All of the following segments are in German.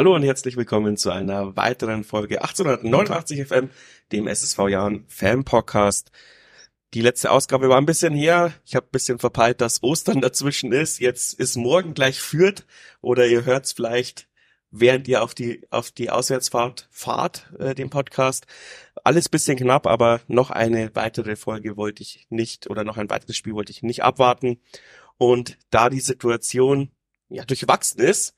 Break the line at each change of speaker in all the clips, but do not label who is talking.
Hallo und herzlich willkommen zu einer weiteren Folge 1889 FM, dem SSV Jahren Fan Podcast. Die letzte Ausgabe war ein bisschen her. Ich habe ein bisschen verpeilt, dass Ostern dazwischen ist. Jetzt ist morgen gleich führt oder ihr hört's vielleicht, während ihr auf die auf die Auswärtsfahrt fahrt, äh, den Podcast. Alles bisschen knapp, aber noch eine weitere Folge wollte ich nicht oder noch ein weiteres Spiel wollte ich nicht abwarten. Und da die Situation ja durchwachsen ist,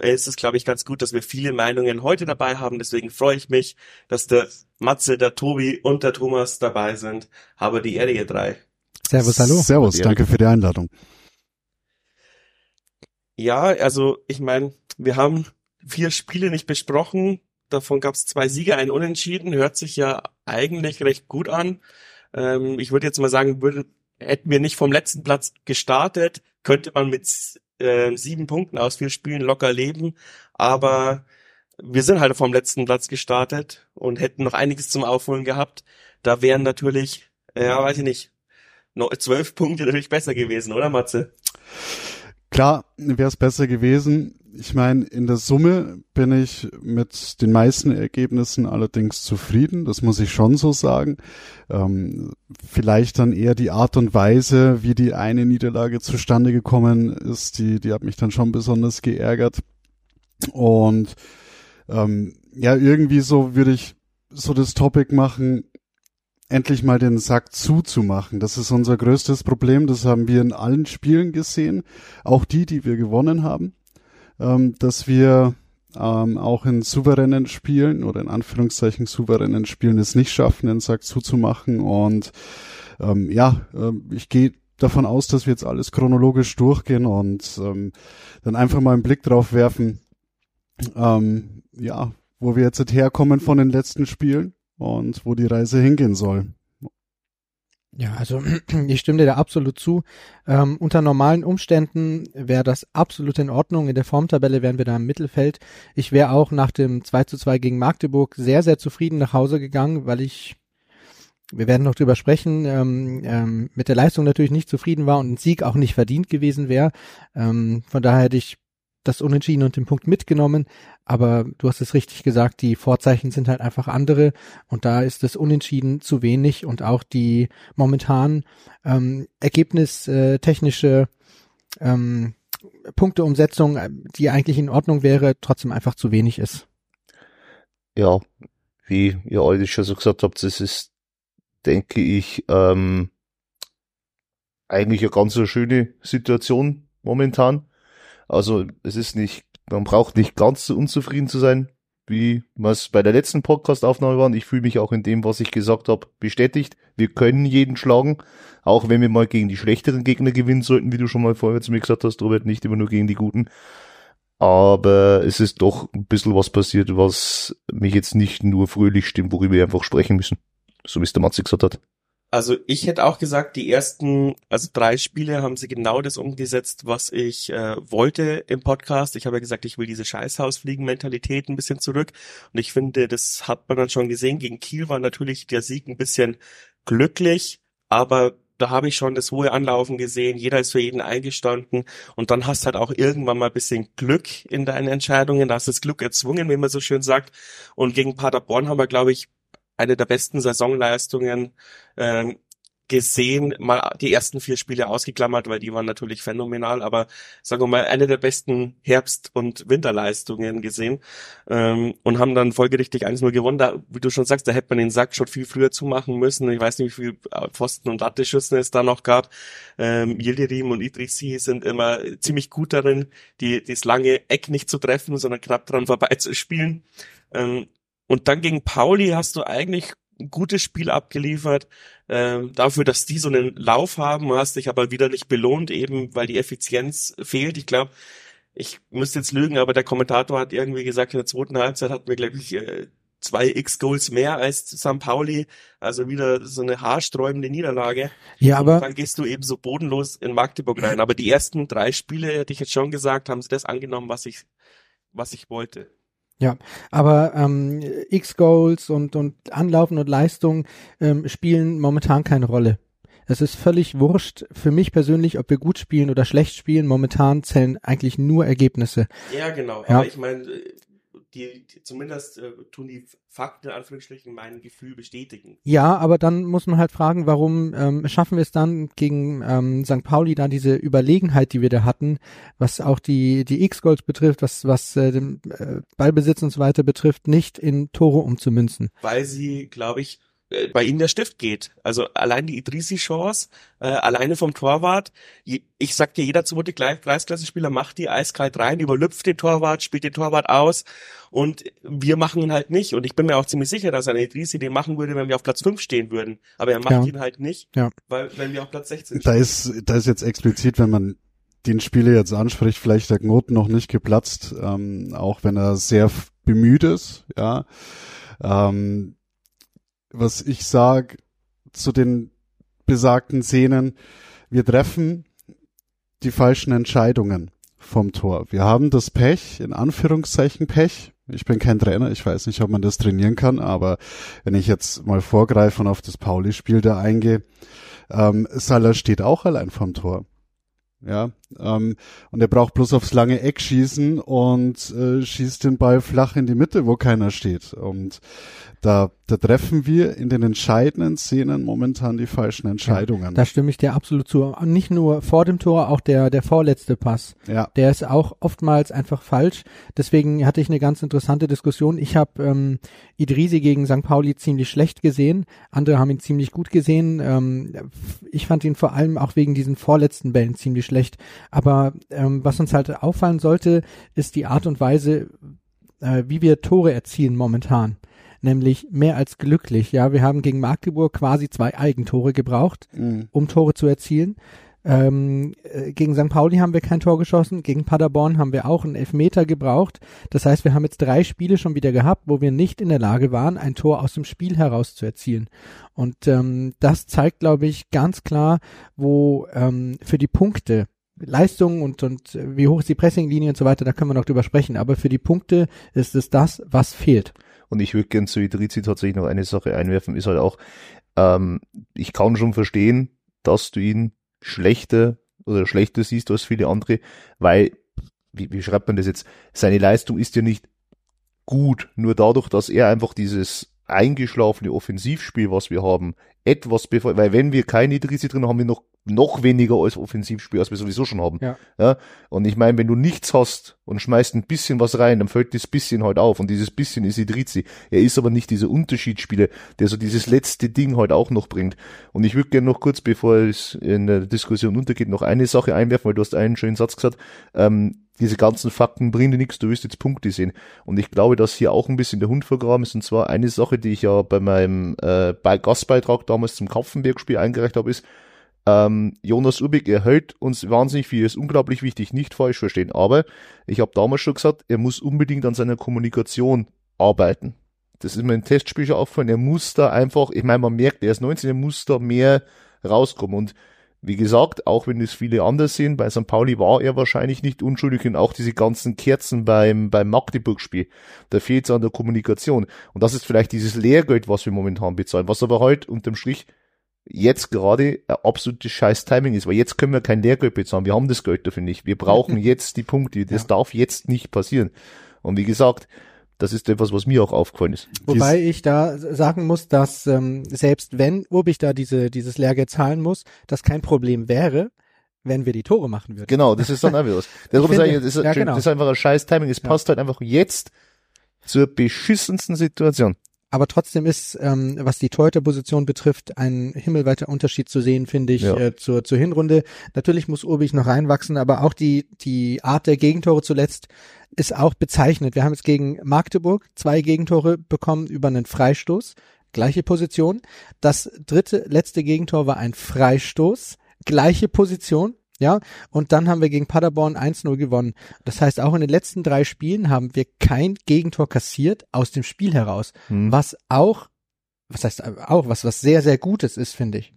ist es, glaube ich, ganz gut, dass wir viele Meinungen heute dabei haben. Deswegen freue ich mich, dass der Matze, der Tobi und der Thomas dabei sind. Habe die Ehre, ihr drei.
Servus, hallo.
Servus, danke für die Einladung.
Ja, also ich meine, wir haben vier Spiele nicht besprochen. Davon gab es zwei Siege, ein Unentschieden. Hört sich ja eigentlich recht gut an. Ähm, ich würde jetzt mal sagen, würde, hätten wir nicht vom letzten Platz gestartet, könnte man mit äh, sieben Punkten aus vier Spielen locker leben. Aber wir sind halt vom letzten Platz gestartet und hätten noch einiges zum Aufholen gehabt. Da wären natürlich, ja, weiß ich nicht, noch zwölf Punkte natürlich besser gewesen, oder Matze?
Klar, wäre es besser gewesen. Ich meine, in der Summe bin ich mit den meisten Ergebnissen allerdings zufrieden. Das muss ich schon so sagen. Ähm, vielleicht dann eher die Art und Weise, wie die eine Niederlage zustande gekommen ist, die, die hat mich dann schon besonders geärgert. Und ähm, ja, irgendwie so würde ich so das Topic machen, endlich mal den Sack zuzumachen. Das ist unser größtes Problem. Das haben wir in allen Spielen gesehen, auch die, die wir gewonnen haben, ähm, dass wir ähm, auch in souveränen Spielen oder in Anführungszeichen souveränen Spielen es nicht schaffen, den Sack zuzumachen. Und ähm, ja, äh, ich gehe davon aus, dass wir jetzt alles chronologisch durchgehen und ähm, dann einfach mal einen Blick drauf werfen, ähm, ja, wo wir jetzt herkommen von den letzten Spielen und wo die Reise hingehen soll.
Ja, also ich stimme dir da absolut zu. Ähm, unter normalen Umständen wäre das absolut in Ordnung. In der Formtabelle wären wir da im Mittelfeld. Ich wäre auch nach dem 2 zu 2 gegen Magdeburg sehr, sehr zufrieden nach Hause gegangen, weil ich, wir werden noch drüber sprechen, ähm, ähm, mit der Leistung natürlich nicht zufrieden war und ein Sieg auch nicht verdient gewesen wäre. Ähm, von daher hätte ich das Unentschieden und den Punkt mitgenommen, aber du hast es richtig gesagt, die Vorzeichen sind halt einfach andere. Und da ist das Unentschieden zu wenig und auch die momentan ähm, ergebnistechnische ähm, Punkteumsetzung, die eigentlich in Ordnung wäre, trotzdem einfach zu wenig ist.
Ja, wie ihr alle schon so gesagt habt, das ist, denke ich, ähm, eigentlich eine ganz schöne Situation momentan also es ist nicht, man braucht nicht ganz so unzufrieden zu sein, wie was bei der letzten Podcast-Aufnahme war. Und ich fühle mich auch in dem, was ich gesagt habe, bestätigt. Wir können jeden schlagen, auch wenn wir mal gegen die schlechteren Gegner gewinnen sollten, wie du schon mal vorher zu mir gesagt hast, Robert, nicht immer nur gegen die guten. Aber es ist doch ein bisschen was passiert, was mich jetzt nicht nur fröhlich stimmt, worüber wir einfach sprechen müssen. So wie es der Matze gesagt hat.
Also ich hätte auch gesagt, die ersten, also drei Spiele haben sie genau das umgesetzt, was ich äh, wollte im Podcast. Ich habe ja gesagt, ich will diese Scheißhausfliegen-Mentalität ein bisschen zurück. Und ich finde, das hat man dann schon gesehen. Gegen Kiel war natürlich der Sieg ein bisschen glücklich, aber da habe ich schon das hohe Anlaufen gesehen. Jeder ist für jeden eingestanden. Und dann hast halt auch irgendwann mal ein bisschen Glück in deinen Entscheidungen. Da hast du das Glück erzwungen, wie man so schön sagt. Und gegen Paderborn haben wir, glaube ich, eine der besten Saisonleistungen ähm, gesehen, mal die ersten vier Spiele ausgeklammert, weil die waren natürlich phänomenal, aber sagen wir mal, eine der besten Herbst- und Winterleistungen gesehen ähm, und haben dann folgerichtig 1-0 gewonnen. Da, wie du schon sagst, da hätte man den Sack schon viel früher zumachen müssen. Ich weiß nicht, wie viel Pfosten und Latteschüssen es da noch gab. Ähm, Yildirim und Idrissi sind immer ziemlich gut darin, die, das lange Eck nicht zu treffen, sondern knapp dran vorbeizuspielen. Ähm, und dann gegen Pauli hast du eigentlich ein gutes Spiel abgeliefert. Ähm, dafür, dass die so einen Lauf haben, hast dich aber wieder nicht belohnt, eben weil die Effizienz fehlt. Ich glaube, ich müsste jetzt lügen, aber der Kommentator hat irgendwie gesagt, in der zweiten Halbzeit hatten wir, glaube ich, äh, zwei X-Goals mehr als St. Pauli. Also wieder so eine haarsträubende Niederlage.
Ja, aber.
Und dann gehst du eben so bodenlos in Magdeburg rein. Aber die ersten drei Spiele, hätte ich jetzt schon gesagt, haben sie das angenommen, was ich, was ich wollte.
Ja, aber ähm, X-Goals und, und Anlaufen und Leistung ähm, spielen momentan keine Rolle. Es ist völlig wurscht für mich persönlich, ob wir gut spielen oder schlecht spielen. Momentan zählen eigentlich nur Ergebnisse.
Ja, genau. Ja. Aber ich meine, die, die zumindest äh, tun die Fakten in Anführungsstrichen mein Gefühl bestätigen.
Ja, aber dann muss man halt fragen, warum ähm, schaffen wir es dann gegen ähm, St. Pauli da diese Überlegenheit, die wir da hatten, was auch die die X-Goals betrifft, was was äh, den äh, Ballbesitz und so weiter betrifft, nicht in Tore umzumünzen.
Weil sie, glaube ich, bei ihnen der Stift geht. Also allein die Idrisi-Chance, äh, alleine vom Torwart. Je, ich sag dir, jeder zweite Preisklasse-Spieler macht die eiskalt rein, überlüpft den Torwart, spielt den Torwart aus und wir machen ihn halt nicht. Und ich bin mir auch ziemlich sicher, dass ein Idrisi den machen würde, wenn wir auf Platz 5 stehen würden. Aber er macht
Ja.
ihn halt nicht,
Ja.
weil wenn wir auf Platz 16
Da ist, da ist jetzt explizit, wenn man den Spieler jetzt anspricht, vielleicht der Knoten noch nicht geplatzt, ähm, auch wenn er sehr bemüht ist, ja. Ähm, was ich sag zu den besagten Szenen, wir treffen die falschen Entscheidungen vom Tor. Wir haben das Pech, in Anführungszeichen Pech. Ich bin kein Trainer, ich weiß nicht, ob man das trainieren kann, aber wenn ich jetzt mal vorgreife und auf das Pauli-Spiel da eingehe, ähm, Salah steht auch allein vom Tor. Ja, ähm, und er braucht bloß aufs lange Eck schießen und äh, schießt den Ball flach in die Mitte, wo keiner steht. Und da, da treffen wir in den entscheidenden Szenen momentan die falschen Entscheidungen.
Da stimme ich dir absolut zu. Nicht nur vor dem Tor, auch der der vorletzte Pass.
ja,
Der ist auch oftmals einfach falsch. Deswegen hatte ich eine ganz interessante Diskussion. Ich habe ähm, Idrisi gegen St. Pauli ziemlich schlecht gesehen. Andere haben ihn ziemlich gut gesehen. Ähm, ich fand ihn vor allem auch wegen diesen vorletzten Bällen ziemlich schlecht. Aber ähm, was uns halt auffallen sollte, ist die Art und Weise, äh, wie wir Tore erzielen momentan. Nämlich mehr als glücklich. Ja, wir haben gegen Magdeburg quasi zwei Eigentore gebraucht
mhm.
um Tore zu erzielen. Ähm, äh, gegen St. Pauli haben wir kein Tor geschossen, gegen Paderborn haben wir auch einen Elfmeter gebraucht. Das heißt, wir haben jetzt drei Spiele schon wieder gehabt, wo wir nicht in der Lage waren, ein Tor aus dem Spiel heraus zu erzielen. Und ähm, das zeigt, glaube ich, ganz klar, wo ähm, für die Punkte Leistung und, und äh, wie hoch ist die Pressinglinie und so weiter, da können wir noch drüber sprechen. Aber für die Punkte ist es das, was fehlt.
Und ich würde gern zu Idrizi tatsächlich noch eine Sache einwerfen, ist halt auch, ähm, ich kann schon verstehen, dass du ihn schlechter oder schlechter siehst als viele andere, weil, wie, wie schreibt man das jetzt, seine Leistung ist ja nicht gut, nur dadurch, dass er einfach dieses eingeschlafene Offensivspiel, was wir haben, etwas bevor, weil wenn wir keine Idrisi drin haben, haben wir noch noch weniger als Offensivspiel, als wir sowieso schon haben.
Ja.
ja. Und ich meine, wenn du nichts hast und schmeißt ein bisschen was rein, dann fällt das bisschen halt auf. Und dieses bisschen ist Idrizi. Er ist aber nicht dieser Unterschiedsspieler, der so dieses letzte Ding halt auch noch bringt. Und ich würde gerne noch kurz, bevor es in der Diskussion untergeht, noch eine Sache einwerfen, weil du hast einen schönen Satz gesagt. Ähm, diese ganzen Fakten bringen dir nichts, du wirst jetzt Punkte sehen. Und ich glaube, dass hier auch ein bisschen der Hund vergraben ist. Und zwar eine Sache, die ich ja bei meinem äh, bei Gastbeitrag damals zum Kapfenberg-Spiel eingereicht habe, ist, ähm, Jonas Ubik erhält uns wahnsinnig viel, ist unglaublich wichtig, nicht falsch verstehen. Aber ich habe damals schon gesagt, er muss unbedingt an seiner Kommunikation arbeiten. Das ist mir im Testspiel schon aufgefallen. Er muss da einfach, ich meine, man merkt, er ist 19, er muss da mehr rauskommen. Und wie gesagt, auch wenn es viele anders sehen, bei St. Pauli war er wahrscheinlich nicht unschuldig und auch diese ganzen Kerzen beim, beim Magdeburg-Spiel, da fehlt es an der Kommunikation. Und das ist vielleicht dieses Lehrgeld, was wir momentan bezahlen, was aber halt unterm Strich jetzt gerade ein absolutes scheiß Timing ist, weil jetzt können wir kein Lehrgeld bezahlen, wir haben das Geld dafür nicht, wir brauchen jetzt die Punkte, das
Ja.
darf jetzt nicht passieren. Und wie gesagt, das ist etwas, was mir auch aufgefallen ist.
Wobei ich da sagen muss, dass ähm, selbst wenn Urbich da diese, dieses Lehrgeld zahlen muss, das kein Problem wäre, wenn wir die Tore machen würden.
Genau, das ist dann auch wieder was. Darum
finde-
sage ich, das ist,
ja, genau.
das ist einfach ein scheiß Timing, es
Ja.
passt halt einfach jetzt zur beschissensten Situation.
Aber trotzdem ist, ähm, was die Torhüterposition betrifft, ein himmelweiter Unterschied zu sehen, finde ich,
Ja.
äh, zur, zur Hinrunde. Natürlich muss Urbich noch reinwachsen, aber auch die, die Art der Gegentore zuletzt ist auch bezeichnet. Wir haben jetzt gegen Magdeburg zwei Gegentore bekommen über einen Freistoß, gleiche Position. Das dritte, letzte Gegentor war ein Freistoß, gleiche Position. Ja, und dann haben wir gegen Paderborn 1-0 gewonnen. Das heißt, auch in den letzten drei Spielen haben wir kein Gegentor kassiert aus dem Spiel heraus
Hm.
was auch, was heißt auch, was, was sehr, sehr Gutes ist, finde ich.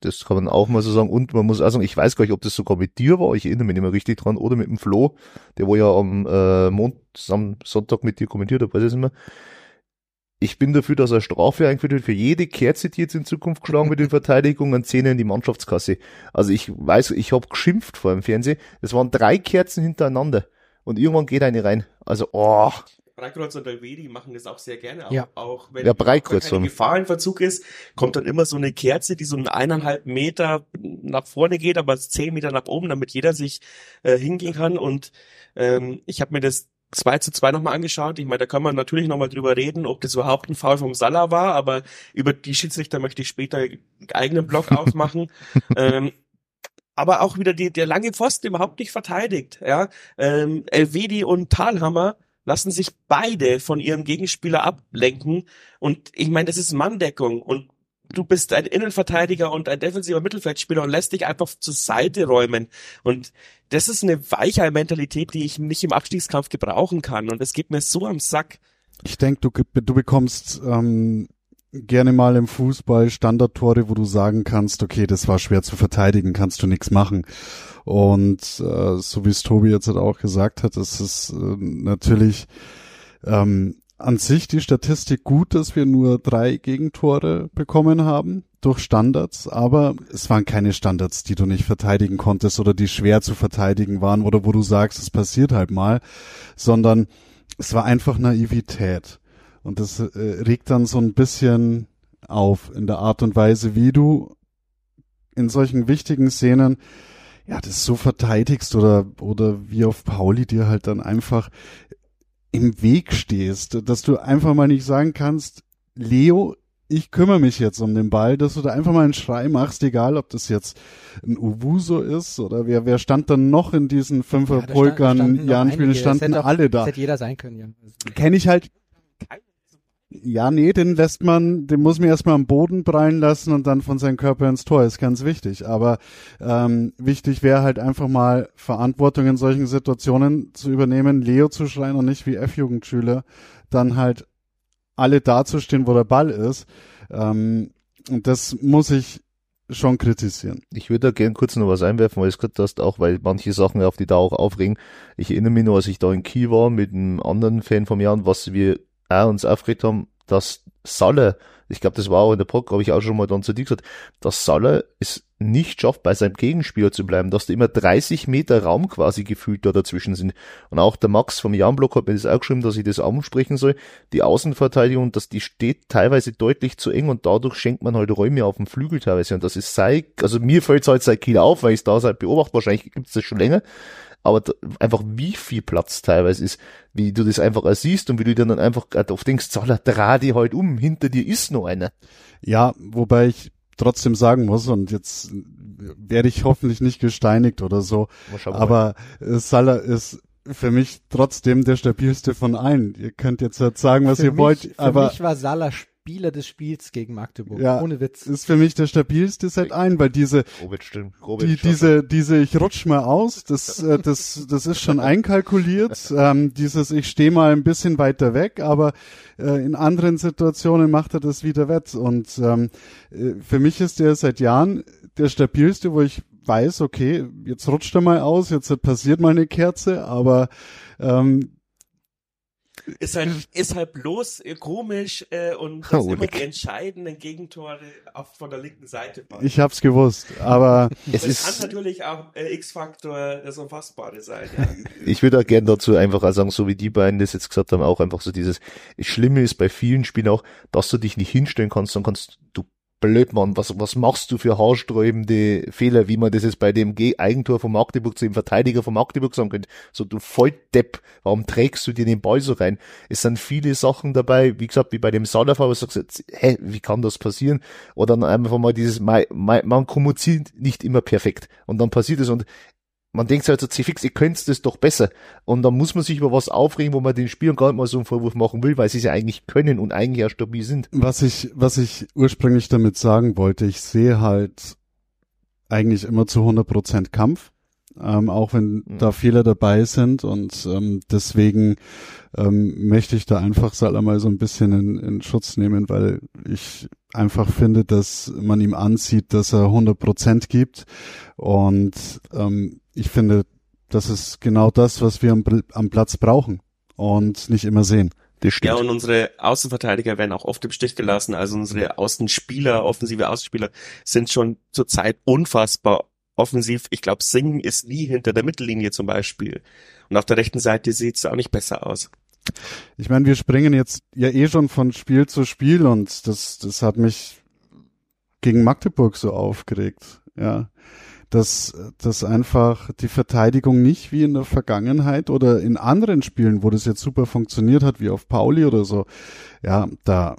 Das kann man auch mal so sagen. Und man muss auch sagen, ich weiß gar nicht, ob das sogar mit dir war, ich erinnere mich nicht mehr richtig dran, oder mit dem Flo, der wo ja am äh, Mond, am Sonntag mit dir kommentiert hat, weiß ich nicht mehr. Ich bin dafür, dass eine Strafe eingeführt wird für jede Kerze, die jetzt in Zukunft geschlagen wird in Verteidigung, an Zähne in die Mannschaftskasse. Also ich weiß, ich habe geschimpft vor dem Fernsehen. Es waren drei Kerzen hintereinander und irgendwann geht eine rein. Also, oh,
Breikreuz und Alvedi machen das auch sehr gerne. Auch,
Ja.
auch wenn
Ja, Breikreuz
keine. Gefahr Verzug ist, kommt dann immer so eine Kerze, die so einen eineinhalb Meter nach vorne geht, aber zehn Meter nach oben, damit jeder sich äh, hingehen kann. Und ähm, ich habe mir das 2 zu 2 nochmal angeschaut. Ich meine, da kann man natürlich nochmal drüber reden, ob das überhaupt ein Foul vom Salah war, aber über die Schiedsrichter möchte ich später einen eigenen Blog aufmachen. ähm, aber auch wieder die, der lange Pfosten überhaupt nicht verteidigt. Ja, ähm, Elvedi und Talhammer lassen sich beide von ihrem Gegenspieler ablenken. Und ich meine, das ist Manndeckung und du bist ein Innenverteidiger und ein defensiver Mittelfeldspieler und lässt dich einfach zur Seite räumen. Und das ist eine Weichei-Mentalität, die ich nicht im Abstiegskampf gebrauchen kann. Und es geht mir so am Sack.
Ich denke, du, du bekommst ähm, gerne mal im Fußball Standardtore, wo du sagen kannst, okay, das war schwer zu verteidigen, kannst du nichts machen. Und äh, so wie es Tobi jetzt halt auch gesagt hat, ist es äh, natürlich ähm, an sich die Statistik gut, dass wir nur drei Gegentore bekommen haben durch Standards, aber es waren keine Standards, die du nicht verteidigen konntest oder die schwer zu verteidigen waren oder wo du sagst, es passiert halt mal, sondern es war einfach Naivität. Und das äh, regt dann so ein bisschen auf in der Art und Weise, wie du in solchen wichtigen Szenen ja das so verteidigst oder oder wie auf Pauli dir halt dann einfach im Weg stehst, dass du einfach mal nicht sagen kannst, Leo, ich kümmere mich jetzt um den Ball, dass du da einfach mal einen Schrei machst, egal ob das jetzt ein Uwuso ist oder wer, wer stand dann noch in diesen
Ja, da stand- standen. Das
standen alle
Das
da.
hätte jeder sein können, ja.
Kenne ich halt ja, nee, den lässt man, den muss man erstmal am Boden prallen lassen und dann von seinem Körper ins Tor, ist ganz wichtig. Aber ähm, wichtig wäre halt einfach mal Verantwortung in solchen Situationen zu übernehmen, Leo zu schreien und nicht wie F-Jugendschüler dann halt alle dazustehen, wo der Ball ist. Ähm, und das muss ich schon kritisieren.
Ich würde da gern kurz noch was einwerfen, weil es gerade hast, auch weil manche Sachen auf die da auch aufregen. Ich erinnere mich noch, als ich da in Kiel war mit einem anderen Fan vom Jan, was wir auch uns aufgeregt haben, dass Salah, ich glaube, das war auch in der Podcast, habe ich auch schon mal dann zu dir gesagt, dass Salah es nicht schafft, bei seinem Gegenspieler zu bleiben, dass da immer 30 Meter Raum quasi gefühlt da dazwischen sind. Und auch der Max vom Jan-Block hat mir das auch geschrieben, dass ich das ansprechen soll. Die Außenverteidigung, dass die steht teilweise deutlich zu eng und dadurch schenkt man halt Räume auf dem Flügel teilweise. Und das ist sei, also mir fällt es halt seit Kiel auf, weil ich es da seit beobachte, wahrscheinlich gibt es das schon länger. Aber da, einfach wie viel Platz teilweise ist, wie du das einfach siehst und wie du dir dann einfach auf denkst, Zahler, dreh die halt um, hinter dir ist noch einer.
Ja, wobei ich trotzdem sagen muss, und jetzt werde ich hoffentlich nicht gesteinigt oder so, aber äh, Salah ist für mich trotzdem der stabilste von allen. Ihr könnt jetzt halt sagen, was
für
ihr
mich,
wollt,
für
aber
mich war Salah Spieler des Spiels gegen Magdeburg.
Ja,
Ohne Witz.
ist für mich der stabilste seit allen, weil diese
Robert stimmt. Robert
die, diese, diese, ich rutsch mal aus, das, äh, das, das ist schon einkalkuliert. Ähm, dieses, ich stehe mal ein bisschen weiter weg, aber äh, in anderen Situationen macht er das wieder wett. Und ähm, äh, für mich ist der seit Jahren der stabilste, wo ich weiß, okay, jetzt rutscht er mal aus, jetzt passiert mal eine Kerze, aber ähm,
Ist halt, ist halt bloß äh, komisch äh, und dass
Oh,
immer
Nick.
die entscheidenden Gegentore auch von der linken Seite waren.
ich hab's gewusst. Aber
es
das kann
ist,
natürlich auch äh, X-Faktor das Unfassbare sein. Ja.
ich würde auch gern dazu einfach sagen, so wie die beiden das jetzt gesagt haben, auch einfach so dieses, Schlimme ist bei vielen Spielen auch, dass du dich nicht hinstellen kannst, dann kannst du Blödmann, was, was machst du für haarsträubende Fehler, wie man das jetzt bei dem Ge Eigentor von Magdeburg zu dem Verteidiger von Magdeburg sagen könnte. So, du Volldepp, warum trägst du dir den Ball so rein? Es sind viele Sachen dabei, wie gesagt, wie bei dem Salafar, wo du sagst, hä, wie kann das passieren? Oder dann einfach mal dieses, man kommuniziert nicht immer perfekt. Und dann passiert es und man denkt halt so, fix, ihr könnt das doch besser. Und dann muss man sich über was aufregen, wo man den Spielern gar nicht mal so einen Vorwurf machen will, weil sie es ja eigentlich können und eigentlich ja stabil sind.
Was ich, was ich ursprünglich damit sagen wollte, ich sehe halt eigentlich immer zu 100% Kampf, ähm, auch wenn
Mhm.
da Fehler dabei sind und ähm, deswegen ähm, möchte ich da einfach Salah mal so ein bisschen in, in Schutz nehmen, weil ich einfach finde, dass man ihm ansieht, dass er 100% gibt und ähm, ich finde, das ist genau das, was wir am, am Platz brauchen und nicht immer sehen.
Das stimmt.
ja, und unsere Außenverteidiger werden auch oft im Stich gelassen. Also unsere Außenspieler, offensive Außenspieler sind schon zurzeit unfassbar offensiv. Ich glaube, Singh ist nie hinter der Mittellinie zum Beispiel. Und auf der rechten Seite sieht es auch nicht besser aus.
Ich meine, wir springen jetzt ja eh schon von Spiel zu Spiel und das, das hat mich gegen Magdeburg so aufgeregt, ja. Dass, dass einfach die Verteidigung nicht wie in der Vergangenheit oder in anderen Spielen, wo das jetzt super funktioniert hat, wie auf Pauli oder so, ja, da,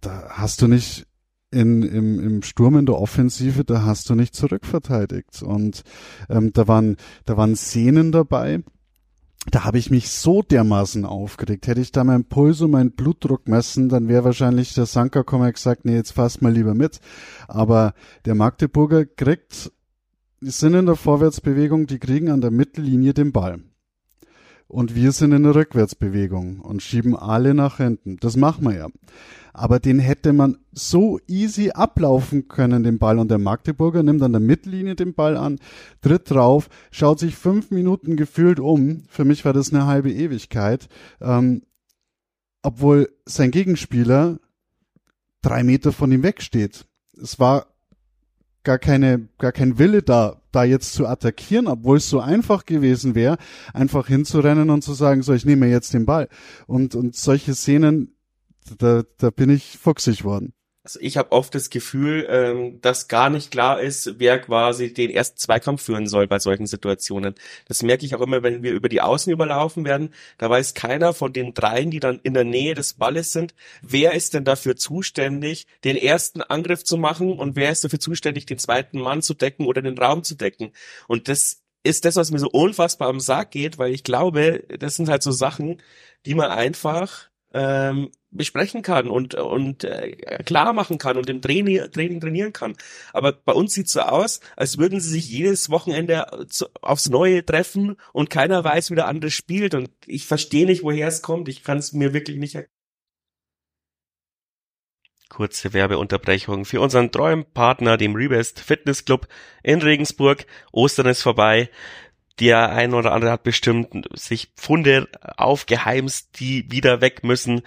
da hast du nicht in, im, im Sturm in der Offensive, da hast du nicht zurückverteidigt. Und ähm, da waren, da waren Szenen dabei, da habe ich mich so dermaßen aufgeregt. Hätte ich da meinen Puls und meinen Blutdruck messen, dann wäre wahrscheinlich der Sanka kommen und gesagt, nee, jetzt fass mal lieber mit. Aber der Magdeburger kriegt, die sind in der Vorwärtsbewegung, die kriegen an der Mittellinie den Ball. Und wir sind in der Rückwärtsbewegung und schieben alle nach hinten. Das machen wir ja aber den hätte man so easy ablaufen können, den Ball. Und der Magdeburger nimmt an der Mittellinie den Ball an, tritt drauf, schaut sich fünf Minuten gefühlt um. Für mich war das eine halbe Ewigkeit. Ähm, obwohl sein Gegenspieler drei Meter von ihm wegsteht. Es war gar keine, gar kein Wille da, da jetzt zu attackieren, obwohl es so einfach gewesen wäre, einfach hinzurennen und zu sagen, so, ich nehme jetzt den Ball. Und, und solche Szenen da, da bin ich fuchsig worden.
Also ich habe oft das Gefühl, ähm, dass gar nicht klar ist, wer quasi den ersten Zweikampf führen soll bei solchen Situationen. Das merke ich auch immer, wenn wir über die Außen überlaufen werden. Da weiß keiner von den dreien, die dann in der Nähe des Balles sind, wer ist denn dafür zuständig, den ersten Angriff zu machen und wer ist dafür zuständig, den zweiten Mann zu decken oder den Raum zu decken. Und das ist das, was mir so unfassbar am Sarg geht, weil ich glaube, das sind halt so Sachen, die man einfach ähm, besprechen kann und und äh, klar machen kann und im Training, Training trainieren kann. Aber bei uns sieht's so aus, als würden sie sich jedes Wochenende zu, aufs Neue treffen und keiner weiß, wie der andere spielt. Und ich verstehe nicht, woher es kommt. Ich kann es mir wirklich nicht erklären. Kurze Werbeunterbrechung für unseren treuen Partner, dem Rebest Fitness Club in Regensburg. Ostern ist vorbei der ein oder andere hat bestimmt sich Pfunde aufgeheimst, die wieder weg müssen.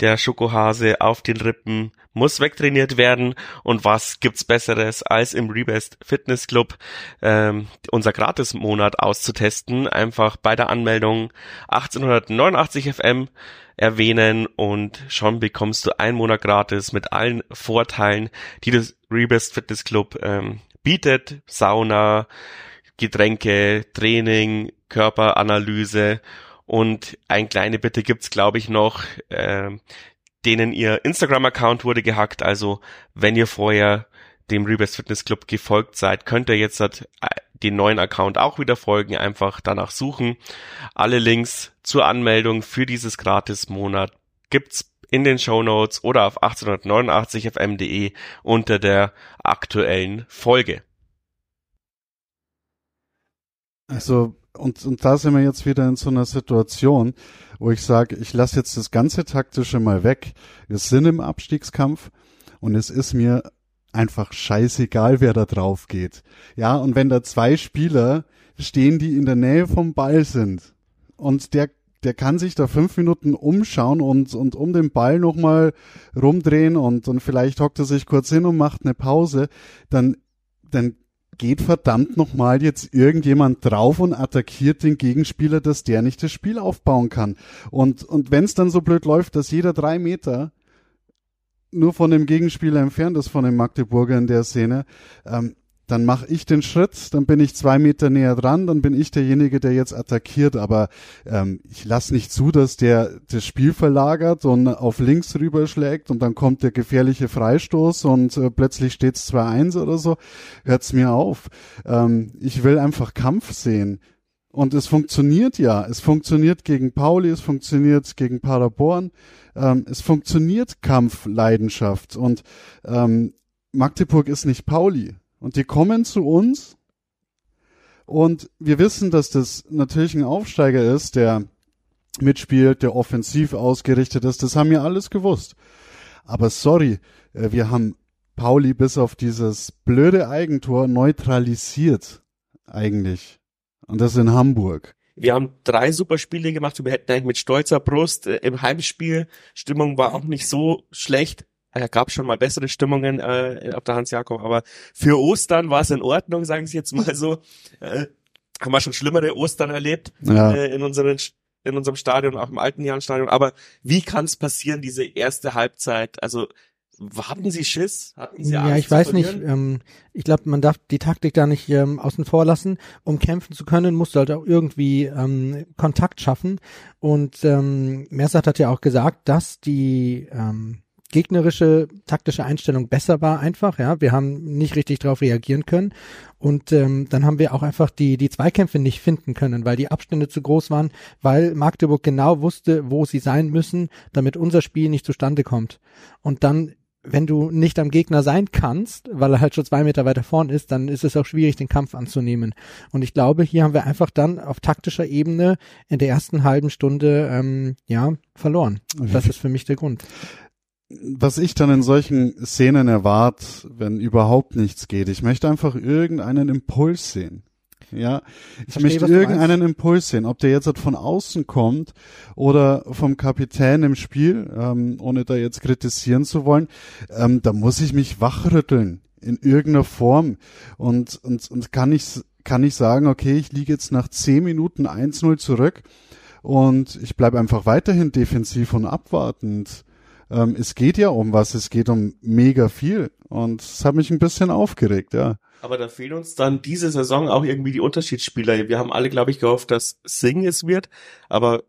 Der Schokohase auf den Rippen muss wegtrainiert werden. Und was gibt's Besseres, als im Rebest Fitness Club ähm, unser Gratis-Monat auszutesten? Einfach bei der Anmeldung 1889 FM erwähnen und schon bekommst du einen Monat gratis mit allen Vorteilen, die das Rebest Fitness Club ähm, bietet. Sauna, Getränke, Training, Körperanalyse und ein kleine Bitte gibt's, glaube ich, noch, äh, denen ihr Instagram-Account wurde gehackt. Also wenn ihr vorher dem Rebest Fitness Club gefolgt seid, könnt ihr jetzt äh, den neuen Account auch wieder folgen, einfach danach suchen. Alle Links zur Anmeldung für dieses Gratis-Monat gibt's in den Show Notes oder auf 1889fm.de unter der aktuellen Folge.
Also, und, und da sind wir jetzt wieder in so einer Situation, wo ich sage, ich lasse jetzt das ganze Taktische mal weg. Wir sind im Abstiegskampf und es ist mir einfach scheißegal, wer da drauf geht. Ja, und wenn da zwei Spieler stehen, die in der Nähe vom Ball sind und der der kann sich da fünf Minuten umschauen und, und um den Ball nochmal rumdrehen und, und vielleicht hockt er sich kurz hin und macht eine Pause, dann, dann geht verdammt nochmal jetzt irgendjemand drauf und attackiert den Gegenspieler, dass der nicht das Spiel aufbauen kann. Und, und wenn es dann so blöd läuft, dass jeder drei Meter nur von dem Gegenspieler entfernt ist, von dem Magdeburger in der Szene, ähm, dann mache ich den Schritt, dann bin ich zwei Meter näher dran, dann bin ich derjenige, der jetzt attackiert, aber ähm, ich lasse nicht zu, dass der das Spiel verlagert und auf links rüberschlägt und dann kommt der gefährliche Freistoß und äh, plötzlich steht's 2-1 oder so. Hört's mir auf. Ähm, ich will einfach Kampf sehen. Und es funktioniert ja. Es funktioniert gegen Pauli, es funktioniert gegen Paderborn. Ähm, es funktioniert Kampfleidenschaft. Und ähm, Magdeburg ist nicht Pauli. Und die kommen zu uns und wir wissen, dass das natürlich ein Aufsteiger ist, der mitspielt, der offensiv ausgerichtet ist. Das haben wir alles gewusst. Aber sorry, äh, wir haben Pauli bis auf dieses blöde Eigentor neutralisiert. Eigentlich. Und das in Hamburg.
Wir haben drei super Spiele gemacht. Wir hätten eigentlich mit stolzer Brust äh, im Heimspiel. Stimmung war auch nicht so schlecht. Er gab schon mal bessere Stimmungen äh, auf der Hans-Jakob, aber für Ostern war es in Ordnung, sagen Sie jetzt mal so. Äh, haben wir schon schlimmere Ostern erlebt ja. äh, in unseren in unserem Stadion, auch im alten Jahren Aber wie kann es passieren, diese erste Halbzeit? Also hatten Sie Schiss? Hatten Sie
Angst ja, ich weiß nicht. Ähm, ich glaube, man darf die Taktik da nicht ähm, außen vor lassen. Um kämpfen zu können, musst du halt auch irgendwie ähm, Kontakt schaffen. Und ähm, Mersat hat ja auch gesagt, dass die ähm, gegnerische taktische Einstellung besser war einfach, ja. Wir haben nicht richtig darauf reagieren können und ähm, dann haben wir auch einfach die die Zweikämpfe nicht finden können, weil die Abstände zu groß waren, weil Magdeburg genau wusste, wo sie sein müssen, damit unser Spiel nicht zustande kommt. Und dann wenn du nicht am Gegner sein kannst, weil er halt schon zwei Meter weiter vorn ist, dann ist es auch schwierig, den Kampf anzunehmen. Und ich glaube, hier haben wir einfach dann auf taktischer Ebene in der ersten halben Stunde ähm, ja verloren. Das ist für mich der Grund
was ich dann in solchen Szenen erwarte, wenn überhaupt nichts geht. Ich möchte einfach irgendeinen Impuls sehen. Ja, ich Verstehe, möchte irgendeinen Impuls sehen, ob der jetzt halt von außen kommt oder vom Kapitän im Spiel, ähm, ohne da jetzt kritisieren zu wollen. Ähm, da muss ich mich wachrütteln in irgendeiner Form und und und kann ich kann ich sagen, okay, ich liege jetzt nach zehn Minuten 1-0 zurück und ich bleibe einfach weiterhin defensiv und abwartend ähm, es geht ja um was, es geht um mega viel. Und es hat mich ein bisschen aufgeregt, ja.
Aber da fehlen uns dann diese Saison auch irgendwie die Unterschiedsspieler. Wir haben alle, glaube ich, gehofft, dass Sing es wird, aber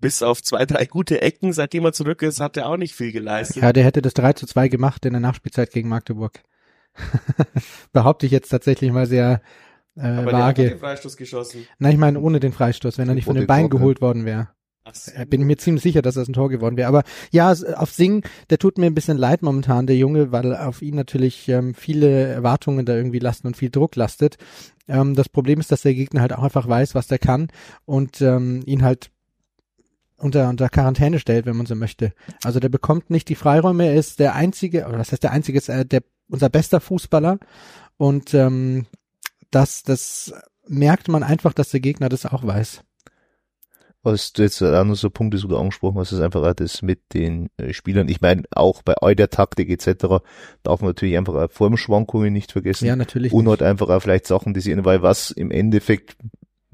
bis auf zwei, drei gute Ecken, seitdem er zurück ist, hat er auch nicht viel geleistet.
Ja, der hätte das 3 zu 2 gemacht in der Nachspielzeit gegen Magdeburg. Behaupte ich jetzt tatsächlich mal sehr äh, Aber vage. Der hat den
Freistoß geschossen.
Nein, ich meine ohne den Freistoß, wenn er nicht von den Beinen geholt worden wäre. So. Äh, bin ich mir ziemlich sicher, dass das ein Tor geworden wäre. Aber ja, auf Sing, der tut mir ein bisschen leid momentan, der Junge, weil auf ihn natürlich ähm, viele Erwartungen da irgendwie lasten und viel Druck lastet. Ähm, das Problem ist, dass der Gegner halt auch einfach weiß, was der kann und ähm, ihn halt unter, unter Quarantäne stellt, wenn man so möchte. Also der bekommt nicht die Freiräume, er ist der einzige, oder was heißt der einzige, ist äh, der, unser bester Fußballer und ähm, das, das merkt man einfach, dass der Gegner das auch weiß
was du jetzt auch noch so Punkte, wo du angesprochen hast, ist einfach auch das mit den äh, Spielern. Ich meine, auch bei all der Taktik etc. darf man natürlich einfach auch Formschwankungen nicht vergessen.
Ja, natürlich.
Und halt einfach auch vielleicht Sachen, die sie, weil was im Endeffekt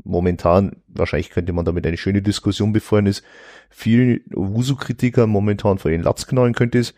momentan, wahrscheinlich könnte man damit eine schöne Diskussion befeuern, ist, vielen Wusu-Kritiker momentan vor ihren Latz knallen könnte es,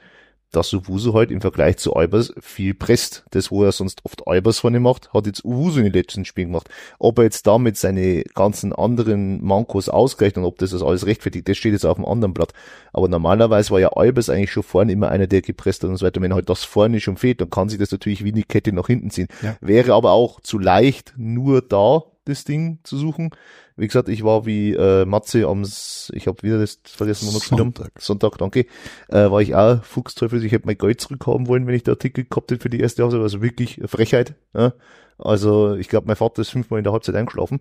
dass Uwusu halt im Vergleich zu Albers viel presst. Das, wo er sonst oft Albers vorne macht, hat jetzt Uwusu in den letzten Spielen gemacht. Ob er jetzt damit seine ganzen anderen Mankos ausgleicht und ob das das alles rechtfertigt, das steht jetzt auf dem anderen Blatt. Aber normalerweise war ja Albers eigentlich schon vorne immer einer, der gepresst hat und so weiter. Wenn halt das vorne schon fehlt, dann kann sich das natürlich wie eine Kette nach hinten ziehen. Ja. Wäre aber auch zu leicht nur da, das Ding zu suchen. Wie gesagt, ich war wie äh, Matze am, ich habe wieder das vergessen, wo wir Sonntag. Sonntag, danke, äh, war ich auch Fuchsteufel. Ich hätte mein Geld zurückhaben wollen, wenn ich der Artikel gehabt hätte für die erste Halbzeit. Also wirklich Frechheit. Ja? Also ich glaube, mein Vater ist fünfmal in der Halbzeit eingeschlafen,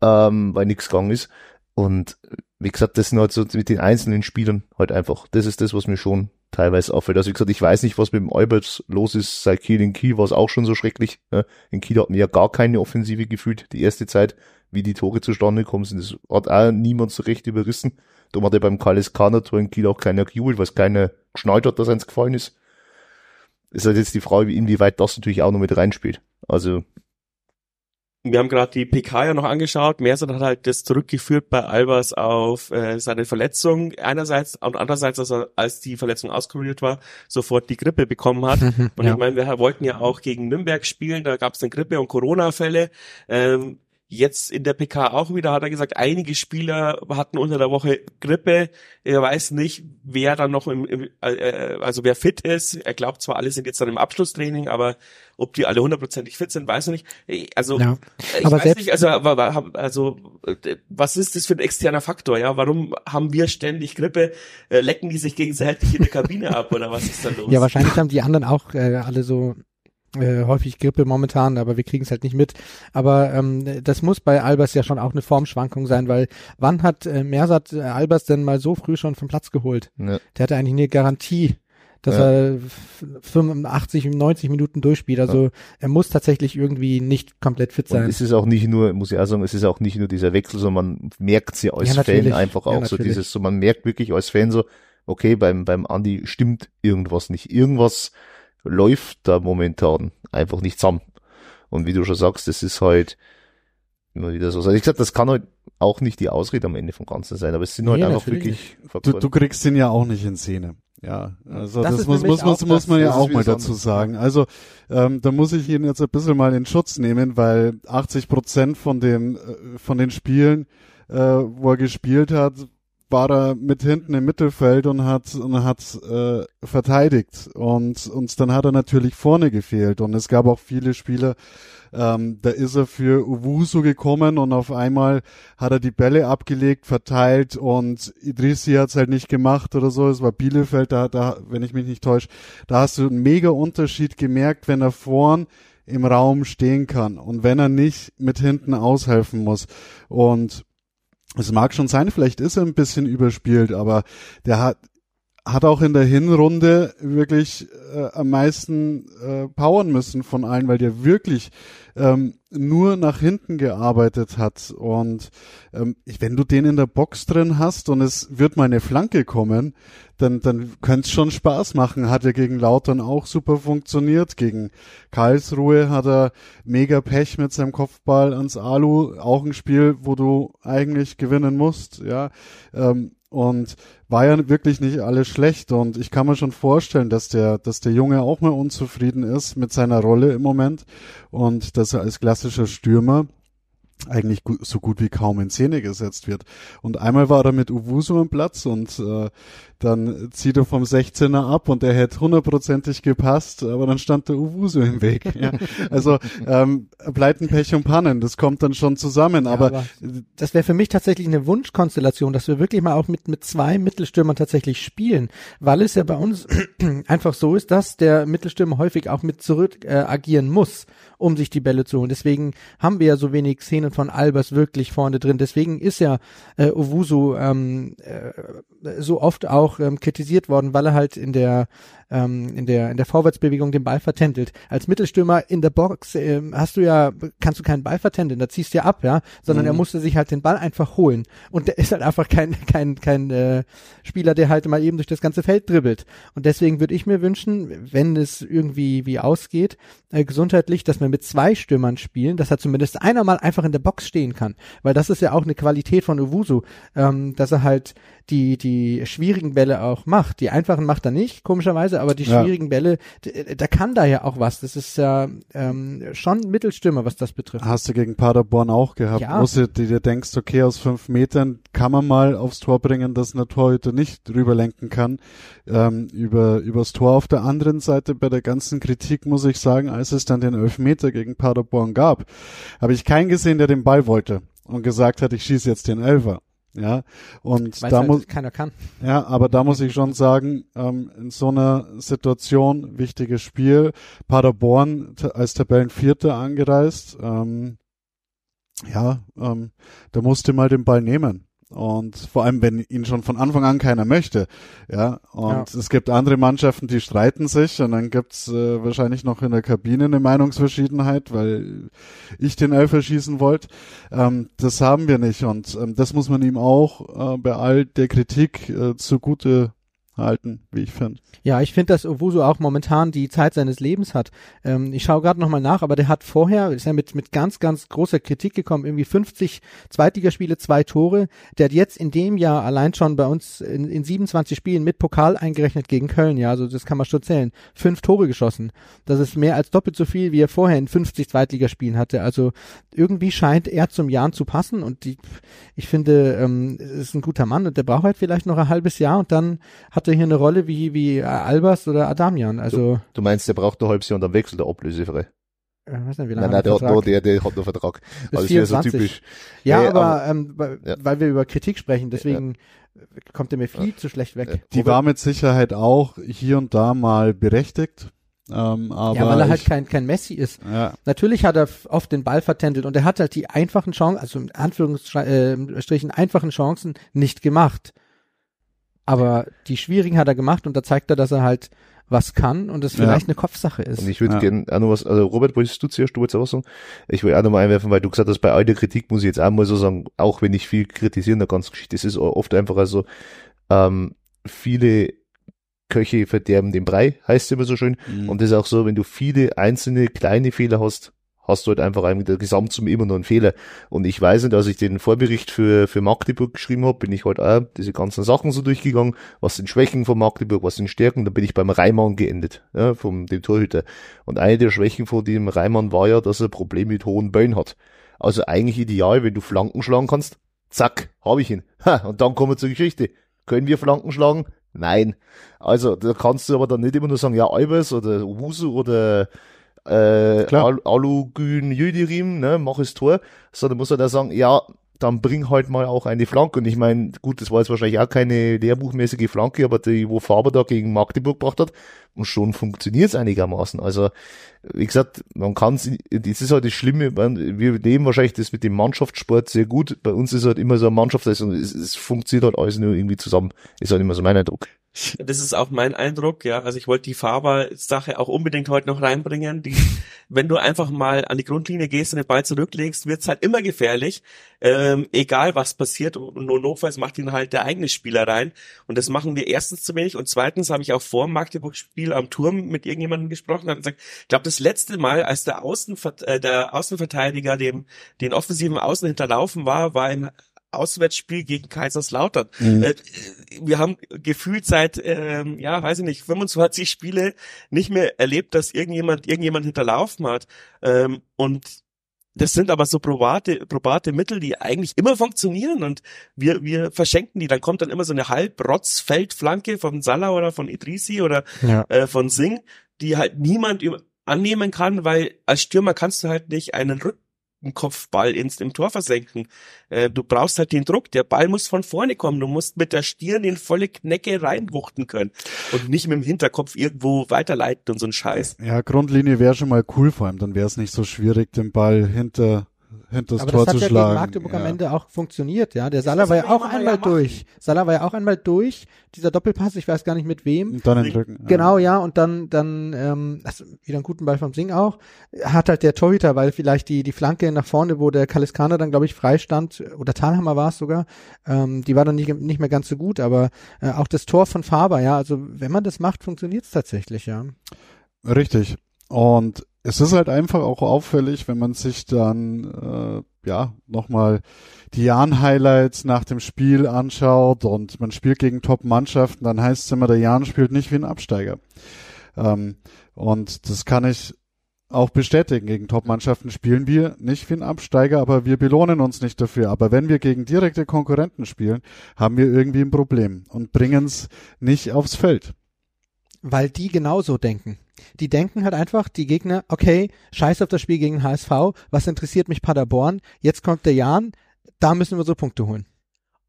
ähm, weil nichts gegangen ist. Und wie gesagt, das sind halt so mit den einzelnen Spielern halt einfach. Das ist das, was mir schon teilweise auffällt. Also wie gesagt, ich weiß nicht, was mit dem Albert los ist. Seit Kiel in Kiel war es auch schon so schrecklich. Ja? In Kiel hatten wir ja gar keine Offensive gefühlt, die erste Zeit wie die Tore zustande gekommen sind. Das hat auch niemand so recht überrissen. Darum hat er beim Kalis Tor in Kiel auch keiner gejubelt, weil es keiner geschnallt hat, dass eins gefallen ist. Ist halt jetzt die Frage, inwieweit das natürlich auch noch mit reinspielt. Also.
Wir haben gerade die PK ja noch angeschaut. Mersat hat halt das zurückgeführt bei Albers auf äh, seine Verletzung einerseits und andererseits, dass er, als die Verletzung auskuriert war, sofort die Grippe bekommen hat. Und ja. ich meine, wir wollten ja auch gegen Nürnberg spielen, da gab es dann Grippe und Corona-Fälle. Ähm, Jetzt in der PK auch wieder hat er gesagt, einige Spieler hatten unter der Woche Grippe. Er weiß nicht, wer dann noch im, im äh, also wer fit ist. Er glaubt zwar, alle sind jetzt dann im Abschlusstraining, aber ob die alle hundertprozentig fit sind, weiß er nicht. Also ja. ich aber weiß nicht, also, also was ist das für ein externer Faktor? Ja, warum haben wir ständig Grippe? Äh, lecken die sich gegenseitig in der Kabine ab oder was ist da los?
Ja, wahrscheinlich haben die anderen auch äh, alle so äh, häufig Grippe momentan, aber wir kriegen es halt nicht mit. Aber ähm, das muss bei Albers ja schon auch eine Formschwankung sein, weil wann hat äh, Mersat äh, Albers denn mal so früh schon vom Platz geholt? Ja. Der hatte eigentlich eine Garantie, dass ja. er 85, 90 Minuten durchspielt. Also ja. er muss tatsächlich irgendwie nicht komplett fit sein. Und
es ist auch nicht nur, muss ich auch sagen, es ist auch nicht nur dieser Wechsel, sondern man merkt sie als ja, Fan einfach auch so dieses, so man merkt wirklich als Fan so, okay, beim, beim Andi stimmt irgendwas nicht. Irgendwas läuft da momentan einfach nicht zusammen. Und wie du schon sagst, das ist halt, immer wieder so. Also ich glaube, das kann halt auch nicht die Ausrede am Ende vom Ganzen sein, aber es sind halt
Nee,
einfach wirklich
Du, du kriegst ihn ja auch nicht in Szene. Ja, also
Das
das, muss, muss, muss,
auch
muss
das-
man ja auch mal dazu sagen. Also ähm, da muss ich ihn jetzt ein bisschen mal in Schutz nehmen, weil 80 Prozent von den äh, von den Spielen, äh, wo er gespielt hat, war er mit hinten im Mittelfeld und hat und hat äh, verteidigt und und dann hat er natürlich vorne gefehlt und es gab auch viele Spieler, ähm, da ist er für Uwusu gekommen und auf einmal hat er die Bälle abgelegt, verteilt und Idrissi hat's halt nicht gemacht oder so. Es war Bielefeld, da, da, wenn ich mich nicht täusche, da hast du einen mega Unterschied gemerkt, wenn er vorn im Raum stehen kann und wenn er nicht mit hinten aushelfen muss. Und es mag schon sein, vielleicht ist er ein bisschen überspielt, aber der hat, hat auch in der Hinrunde wirklich äh, am meisten äh, powern müssen von allen, weil der wirklich ähm, nur nach hinten gearbeitet hat. Und ähm, wenn du den in der Box drin hast und es wird mal eine Flanke kommen, dann, dann könnte es schon Spaß machen. Hat er gegen Lautern auch super funktioniert. Gegen Karlsruhe hat er mega Pech mit seinem Kopfball ans Alu. Auch ein Spiel, wo du eigentlich gewinnen musst, ja. Ähm, und war ja wirklich nicht alles schlecht. Und ich kann mir schon vorstellen, dass der, dass der Junge auch mal unzufrieden ist mit seiner Rolle im Moment und dass er als klassischer Stürmer eigentlich so gut wie kaum in Szene gesetzt wird. Und einmal war er mit Uwusu am Platz und äh, dann zieht er vom 16er ab und er hätte hundertprozentig gepasst, aber dann stand der Uwusu im Weg. Ja. Also ähm, Pleiten, Pech und Pannen, das kommt dann schon zusammen.
Ja,
aber,
aber das wäre für mich tatsächlich eine Wunschkonstellation, dass wir wirklich mal auch mit, mit zwei Mittelstürmern tatsächlich spielen, weil es ja bei uns einfach so ist, dass der Mittelstürmer häufig auch mit zurück äh, agieren muss, um sich die Bälle zu holen. Deswegen haben wir ja so wenig Szenen von Albers wirklich vorne drin. Deswegen ist ja äh, Owusu ähm, äh, so oft auch ähm, kritisiert worden, weil er halt in der ähm, in der in der Vorwärtsbewegung den Ball vertändelt. Als Mittelstürmer in der Box ähm, hast du ja kannst du keinen Ball vertändeln, da ziehst du ja ab, ja, sondern er musste sich halt den Ball einfach holen und der ist halt einfach kein kein kein äh, Spieler, der halt mal eben durch das ganze Feld dribbelt. Und deswegen würde ich mir wünschen, wenn es irgendwie wie ausgeht, äh, gesundheitlich, dass wir mit zwei Stürmern spielen, dass er zumindest einer mal einfach in der Box stehen kann, weil das ist ja auch eine Qualität von Owusu, ähm, dass er halt die die schwierigen Bälle auch macht. Die einfachen macht er nicht, komischerweise, aber die
Ja.
schwierigen Bälle, d- da kann da ja auch was. Das ist ja ähm, schon Mittelstürmer, was das betrifft.
Hast du gegen Paderborn auch gehabt,
Ja.
wo du dir denkst, okay, aus fünf Metern kann man mal aufs Tor bringen, dass ein Torhüter nicht drüberlenken kann, ähm, über, übers Tor. Auf der anderen Seite bei der ganzen Kritik muss ich sagen, als es dann den Elfmeter gegen Paderborn gab, habe ich keinen gesehen, der den Ball wollte und gesagt hat, ich schieße jetzt den Elfer. Ja, und
Weil
da
halt
muss,
keiner kann.
ja, aber da muss ich schon sagen, ähm, in so einer Situation, wichtiges Spiel, Paderborn als Tabellenvierter angereist, ähm, ja, ähm, da musste mal den Ball nehmen. Und vor allem, wenn ihn schon von Anfang an keiner möchte, ja. Und
Ja.
es gibt andere Mannschaften, die streiten sich und dann gibt's äh, wahrscheinlich noch in der Kabine eine Meinungsverschiedenheit, weil ich den Elfer schießen wollte. Ähm, das haben wir nicht und ähm, das muss man ihm auch äh, bei all der Kritik äh, zugute halten, wie ich finde.
Ja, ich finde, dass Owusu auch momentan die Zeit seines Lebens hat. Ähm, ich schaue gerade nochmal nach, aber der hat vorher, ist ja mit, mit ganz, ganz großer Kritik gekommen, irgendwie 50 Zweitligaspiele, zwei Tore. Der hat jetzt in dem Jahr allein schon bei uns in, in 27 Spielen mit Pokal eingerechnet gegen Köln, ja, also das kann man schon zählen, fünf Tore geschossen. Das ist mehr als doppelt so viel, wie er vorher in 50 Zweitligaspielen hatte. Also irgendwie scheint er zum Jahren zu passen und die, ich finde, ähm, ist ein guter Mann und der braucht halt vielleicht noch ein halbes Jahr und dann hat er hier eine Rolle wie, wie Albers oder Adamian. Also,
Du meinst, der braucht ein halbes Jahr und dann wechselt er ablösefrei.
äh, weiß nicht, wie lange
Nein, nein, der hat, noch, der, der hat noch Vertrag.
Bis
Also das wäre so
24.
typisch.
Ja,
Nee,
aber,
aber-
ähm, weil,
Ja.
weil wir über Kritik sprechen, deswegen kommt er mir viel zu schlecht weg.
Ja.
Die war mit Sicherheit auch hier und da mal berechtigt. Ähm, aber
ja, weil er halt
ich,
kein, kein Messi ist.
ja,
Natürlich hat er oft den Ball vertändelt und er hat halt die einfachen Chancen, also in Anführungsstrichen einfachen Chancen nicht gemacht. Aber die schwierigen hat er gemacht und da zeigt er, dass er halt was kann und es
Ja.
vielleicht eine Kopfsache ist.
Und ich würde
Ja.
gerne auch noch was, also Robert, wolltest du zuerst, du wolltest auch was sagen? Ich will auch noch mal einwerfen, weil du gesagt hast, bei all der Kritik muss ich jetzt auch mal so sagen, auch wenn ich viel kritisiere in der ganzen Geschichte, es ist oft einfach also, ähm, viele Köche verderben den Brei, heißt es immer so schön.
Mhm.
Und das ist auch so, wenn du viele einzelne kleine Fehler hast, hast du halt einfach in der Gesamtsumme immer noch einen Fehler. Und ich weiß nicht, als ich den Vorbericht für, für Magdeburg geschrieben habe, bin ich halt auch diese ganzen Sachen so durchgegangen, was sind Schwächen von Magdeburg, was sind Stärken, da bin ich beim Reimann geendet, ja, vom dem Torhüter. Und eine der Schwächen von dem Reimann war ja, dass er Probleme mit hohen Bällen hat. Also eigentlich ideal, wenn du Flanken schlagen kannst, zack, habe ich ihn. Ha, und dann kommen wir zur Geschichte. Können wir Flanken schlagen? Nein. Also, da kannst du aber dann nicht immer nur sagen, ja, Albers oder Wusu oder äh, Al Alugün Jüdirim, ne, mach es Tor, sondern muss er da sagen, ja, dann bring halt mal auch eine Flanke. Und ich meine, gut, das war jetzt wahrscheinlich auch keine lehrbuchmäßige Flanke, aber die, wo Faber da gegen Magdeburg gebracht hat, und schon funktioniert es einigermaßen. Also, wie gesagt, man kann es, das ist halt das Schlimme, wir nehmen wahrscheinlich das mit dem Mannschaftssport sehr gut. Bei uns ist halt immer so eine Mannschaftsleistung, es, es funktioniert halt alles nur irgendwie zusammen. Ist halt immer so mein Eindruck.
Das ist auch mein Eindruck, ja. Also ich wollte die Faber-Sache auch unbedingt heute noch reinbringen. Die, wenn du einfach mal an die Grundlinie gehst und den Ball zurücklegst, wird's halt immer gefährlich. Ähm, egal was passiert. Und notfalls macht ihn halt der eigene Spieler rein. Und das machen wir erstens zu wenig. Und zweitens habe ich auch vor dem Magdeburg-Spiel am Turm mit irgendjemandem gesprochen und gesagt, ich glaube, das letzte Mal, als der, Außenver äh, der Außenverteidiger dem den offensiven Außen hinterlaufen war, war im Auswärtsspiel gegen Kaiserslautern. Mhm. Äh, wir haben gefühlt seit, ähm, ja, weiß ich nicht, 25 Spiele nicht mehr erlebt, dass irgendjemand irgendjemand hinterlaufen hat. Ähm, und das sind aber so probate, probate Mittel, die eigentlich immer funktionieren und wir, wir verschenken die. Dann kommt dann immer so eine Halbrotz-Feldflanke von Salah oder von Idrisi oder ja. äh, von Singh, die halt niemand annehmen kann, weil als Stürmer kannst du halt nicht einen Rück einen Kopfball ins im Tor versenken. Äh, du brauchst halt den Druck. Der Ball muss von vorne kommen. Du musst mit der Stirn in volle Knecke reinwuchten können und nicht mit dem Hinterkopf irgendwo weiterleiten und so ein Scheiß.
Ja, Grundlinie wäre schon mal cool vor allem. Dann wäre es nicht so schwierig, den Ball hinter hinter das
Aber
Tor
das
hat
ja
schlagen.
gegen Magdeburg ja. am Ende auch funktioniert, ja. Der Salah war ja auch einmal ja durch. Salah war ja auch einmal durch. Dieser Doppelpass, ich weiß gar nicht mit wem.
Und dann entrücken.
Genau, ja. Und dann, dann, ähm, also wieder einen guten Ball vom Sing auch. Hat halt der Torhüter, weil vielleicht die, die Flanke nach vorne, wo der Kaliskaner dann, glaube ich, frei stand, oder Talhammer war es sogar, ähm, die war dann nicht, nicht mehr ganz so gut, aber äh, auch das Tor von Faber, ja. Also wenn man das macht, funktioniert es tatsächlich, ja.
Richtig. Und es ist halt einfach auch auffällig, wenn man sich dann äh, ja nochmal die Jan-Highlights nach dem Spiel anschaut und man spielt gegen Top-Mannschaften, dann heißt es immer, der Jan spielt nicht wie ein Absteiger. Ähm, und das kann ich auch bestätigen. Gegen Top-Mannschaften spielen wir nicht wie ein Absteiger, aber wir belohnen uns nicht dafür. Aber wenn wir gegen direkte Konkurrenten spielen, haben wir irgendwie ein Problem und bringen es nicht aufs Feld.
Weil die genauso denken. Die denken halt einfach, die Gegner, okay, scheiß auf das Spiel gegen HSV, was interessiert mich Paderborn, jetzt kommt der Jan, da müssen wir so Punkte holen.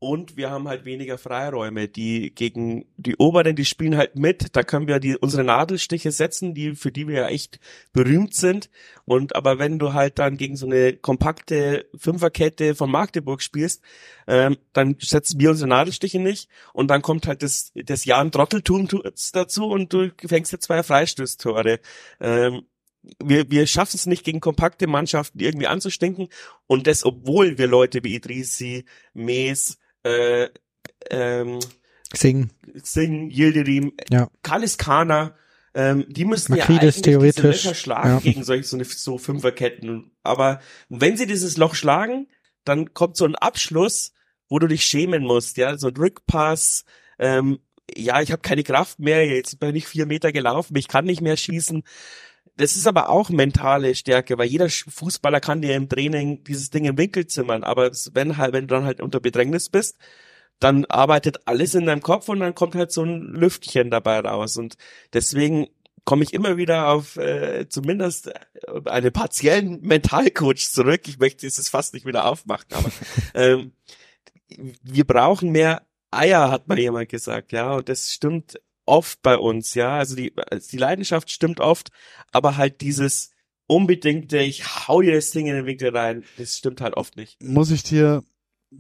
Und wir haben halt weniger Freiräume. Die gegen die Oberen, die spielen halt mit. Da können wir die unsere Nadelstiche setzen, die für die wir ja echt berühmt sind. Und aber wenn du halt dann gegen so eine kompakte Fünferkette von Magdeburg spielst, ähm, dann setzen wir unsere Nadelstiche nicht. Und dann kommt halt das das Jan Trotteltum dazu und du fängst jetzt zwei Freistößtore. Ähm, wir, wir schaffen es nicht gegen kompakte Mannschaften irgendwie anzustinken und das, obwohl wir Leute wie Idrisi, Mees, äh, ähm,
Sing.
Sing, Yildirim,
ja.
Kaliskana, ähm, die müssen
ja
eigentlich diese Löcher schlagen ja. gegen solche so, eine, so Fünferketten. Aber wenn sie dieses Loch schlagen, dann kommt so ein Abschluss, wo du dich schämen musst, ja, so ein Rückpass, ähm, ja, ich habe keine Kraft mehr, jetzt bin ich vier Meter gelaufen, ich kann nicht mehr schießen. Das ist aber auch mentale Stärke, weil jeder Fußballer kann dir im Training dieses Ding im Winkel zimmern, aber wenn halt, wenn du dann halt unter Bedrängnis bist, dann arbeitet alles in deinem Kopf und dann kommt halt so ein Lüftchen dabei raus. Und deswegen komme ich immer wieder auf äh, zumindest äh, einen partiellen Mentalcoach zurück. Ich möchte es fast nicht wieder aufmachen, aber ähm, wir brauchen mehr Eier, hat mal jemand gesagt, ja, und das stimmt oft bei uns, ja. Also die, also die Leidenschaft stimmt oft, aber halt dieses unbedingte, ich hau dir das Ding in den Winkel rein, das stimmt halt oft nicht.
Muss ich dir,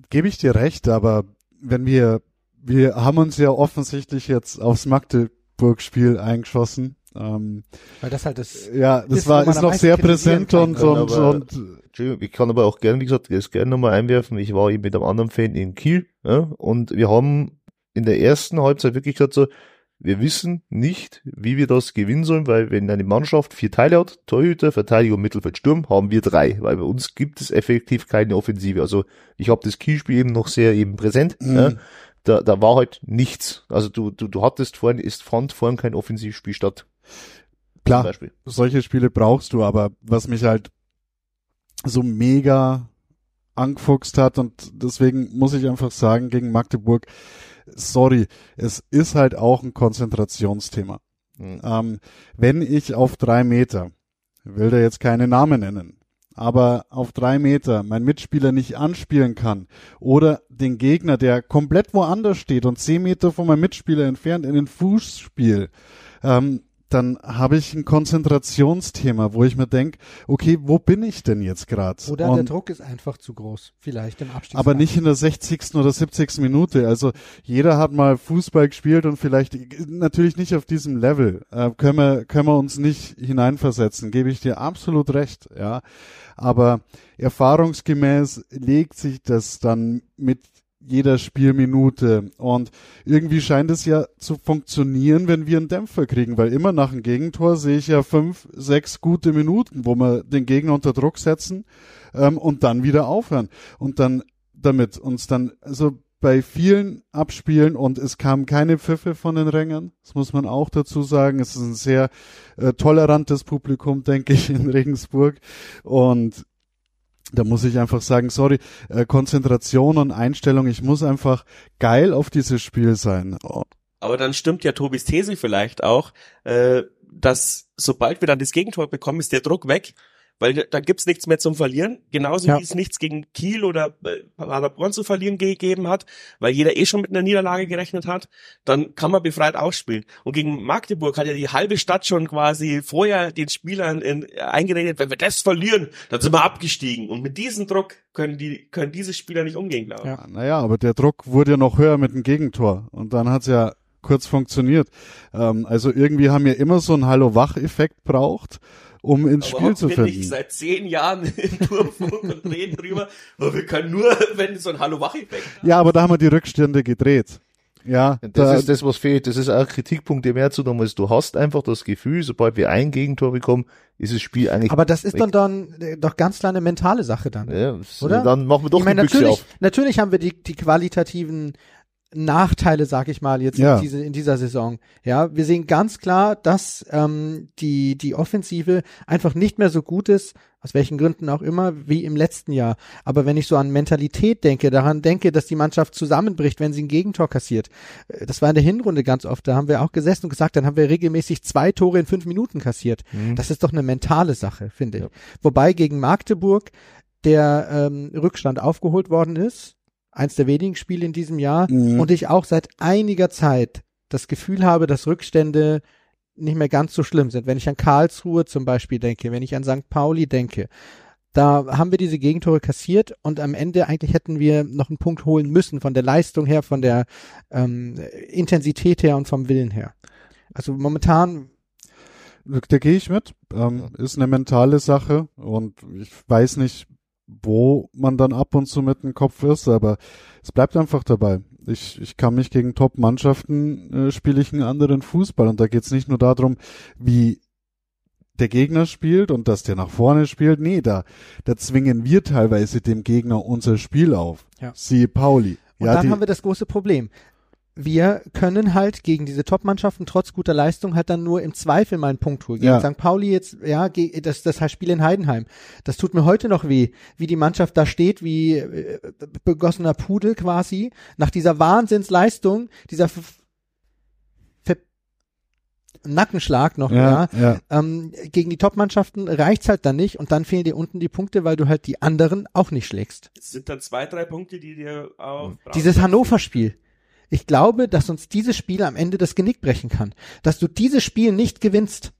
gebe ich dir recht, aber wenn wir, wir haben uns ja offensichtlich jetzt aufs Magdeburg-Spiel eingeschossen. Ähm,
Weil das halt das.
Ja, das war, ist noch sehr präsent und, und, und,
Entschuldigung, ich kann aber auch gern, wie gesagt, das gerne nochmal einwerfen. Ich war eben mit einem anderen Fan in Kiel, ja, und wir haben in der ersten Halbzeit wirklich gesagt so, wir wissen nicht, wie wir das gewinnen sollen, weil wenn eine Mannschaft vier Teile hat, Torhüter, Verteidiger und Mittelfeld, Sturm, haben wir drei, weil bei uns gibt es effektiv keine Offensive. Also ich habe das Kielspiel eben noch sehr eben präsent. Mhm. Ja. Da, da war halt nichts. Also du, du, du hattest vorhin, ist fand vorhin kein Offensivspiel statt.
Klar, solche Spiele brauchst du, aber was mich halt so mega angefuchst hat und deswegen muss ich einfach sagen, gegen Magdeburg, sorry, es ist halt auch ein Konzentrationsthema. Mhm. Ähm, wenn ich auf drei Meter, will da jetzt keine Namen nennen, aber auf drei Meter mein Mitspieler nicht anspielen kann oder den Gegner, der komplett woanders steht und zehn Meter von meinem Mitspieler entfernt in den Fußspiel, ähm, dann habe ich ein Konzentrationsthema, wo ich mir denke, okay, wo bin ich denn jetzt gerade?
Oder Und, der Druck ist einfach zu groß, vielleicht im Abstieg.
Aber nicht in der 60. oder 70. Minute. Also jeder hat mal Fußball gespielt und vielleicht natürlich nicht auf diesem Level. Äh, können wir können wir uns nicht hineinversetzen, gebe ich dir absolut recht, ja. Aber erfahrungsgemäß legt sich das dann mit jeder Spielminute. Und irgendwie scheint es ja zu funktionieren, wenn wir einen Dämpfer kriegen, weil immer nach einem Gegentor sehe ich ja fünf, sechs gute Minuten, wo wir den Gegner unter Druck setzen ähm, und dann wieder aufhören. Und dann damit uns dann, also bei vielen Abspielen und es kamen keine Pfiffe von den Rängern, das muss man auch dazu sagen. Es ist ein sehr äh, tolerantes Publikum, denke ich, in Regensburg. Und da muss ich einfach sagen, sorry, äh, Konzentration und Einstellung, ich muss einfach geil auf dieses Spiel sein. Oh.
Aber dann stimmt ja Tobis These vielleicht auch, äh, dass sobald wir dann das Gegentor bekommen, ist der Druck weg weil da gibt's nichts mehr zum Verlieren, genauso ja. wie es nichts gegen Kiel oder äh, Paderborn zu verlieren gegeben hat, weil jeder eh schon mit einer Niederlage gerechnet hat, dann kann man befreit ausspielen. Und gegen Magdeburg hat ja die halbe Stadt schon quasi vorher den Spielern in, eingeredet, wenn wir das verlieren, dann sind wir abgestiegen. Und mit diesem Druck können die können diese Spieler nicht umgehen, glaube ich.
Ja, naja, aber der Druck wurde ja noch höher mit dem Gegentor. Und dann hat's ja kurz funktioniert. Ähm, also irgendwie haben wir immer so einen Hallo-Wach-Effekt braucht um ins aber Spiel zu finden. Ich
seit zehn Jahren im Turmfunk und reden drüber, aber wir können nur, wenn so ein Hallo-Wach-Effekt
Ja, aber da haben wir die Rückstände gedreht. Ja,
das da, ist das, was fehlt. Das ist auch ein Kritikpunkt, der mehr zu tun ist. Du hast einfach das Gefühl, sobald wir ein Gegentor bekommen, ist das Spiel eigentlich.
Aber das ist weg. dann dann äh, doch ganz klar eine mentale Sache dann, ja, oder?
Dann machen wir doch ich meine,
natürlich,
auf.
natürlich haben wir die, die qualitativen Nachteile, sag ich mal, jetzt ja. in, diese, in dieser Saison. Ja, wir sehen ganz klar, dass ähm, die die Offensive einfach nicht mehr so gut ist, aus welchen Gründen auch immer, wie im letzten Jahr. Aber wenn ich so an Mentalität denke, daran denke, dass die Mannschaft zusammenbricht, wenn sie ein Gegentor kassiert, äh, das war in der Hinrunde ganz oft. Da haben wir auch gesessen und gesagt, dann haben wir regelmäßig zwei Tore in fünf Minuten kassiert. Mhm. Das ist doch eine mentale Sache, finde ich. Ja. Wobei gegen Magdeburg der ähm, Rückstand aufgeholt worden ist eins der wenigen Spiele in diesem Jahr mhm. und ich auch seit einiger Zeit das Gefühl habe, dass Rückstände nicht mehr ganz so schlimm sind. Wenn ich an Karlsruhe zum Beispiel denke, wenn ich an St. Pauli denke, da haben wir diese Gegentore kassiert und am Ende eigentlich hätten wir noch einen Punkt holen müssen von der Leistung her, von der ähm, Intensität her und vom Willen her. Also momentan
da gehe ich mit. Ähm, ist eine mentale Sache und ich weiß nicht, wo man dann ab und zu mit dem Kopf ist, aber es bleibt einfach dabei. Ich, ich kann mich gegen Top-Mannschaften äh, spiele ich einen anderen Fußball und da geht es nicht nur darum, wie der Gegner spielt und dass der nach vorne spielt. Nee, da, da zwingen wir teilweise dem Gegner unser Spiel auf. Ja. Siehe Pauli.
Und ja, dann haben wir das große Problem wir können halt gegen diese Top-Mannschaften trotz guter Leistung halt dann nur im Zweifel mal einen Punkt holen. Gegen ja. St. Pauli jetzt, ja, das, das heißt Spiel in Heidenheim. Das tut mir heute noch weh, wie die Mannschaft da steht, wie äh, begossener Pudel quasi, nach dieser Wahnsinnsleistung, dieser Nackenschlag noch, ja. ja. ja. Ähm, gegen die Top-Mannschaften reicht's halt dann nicht und dann fehlen dir unten die Punkte, weil du halt die anderen auch nicht schlägst.
Es sind dann zwei, drei Punkte, die dir auch.
Dieses Hannover-Spiel. Ich glaube, dass uns dieses Spiel am Ende das Genick brechen kann. Dass du dieses Spiel nicht gewinnst.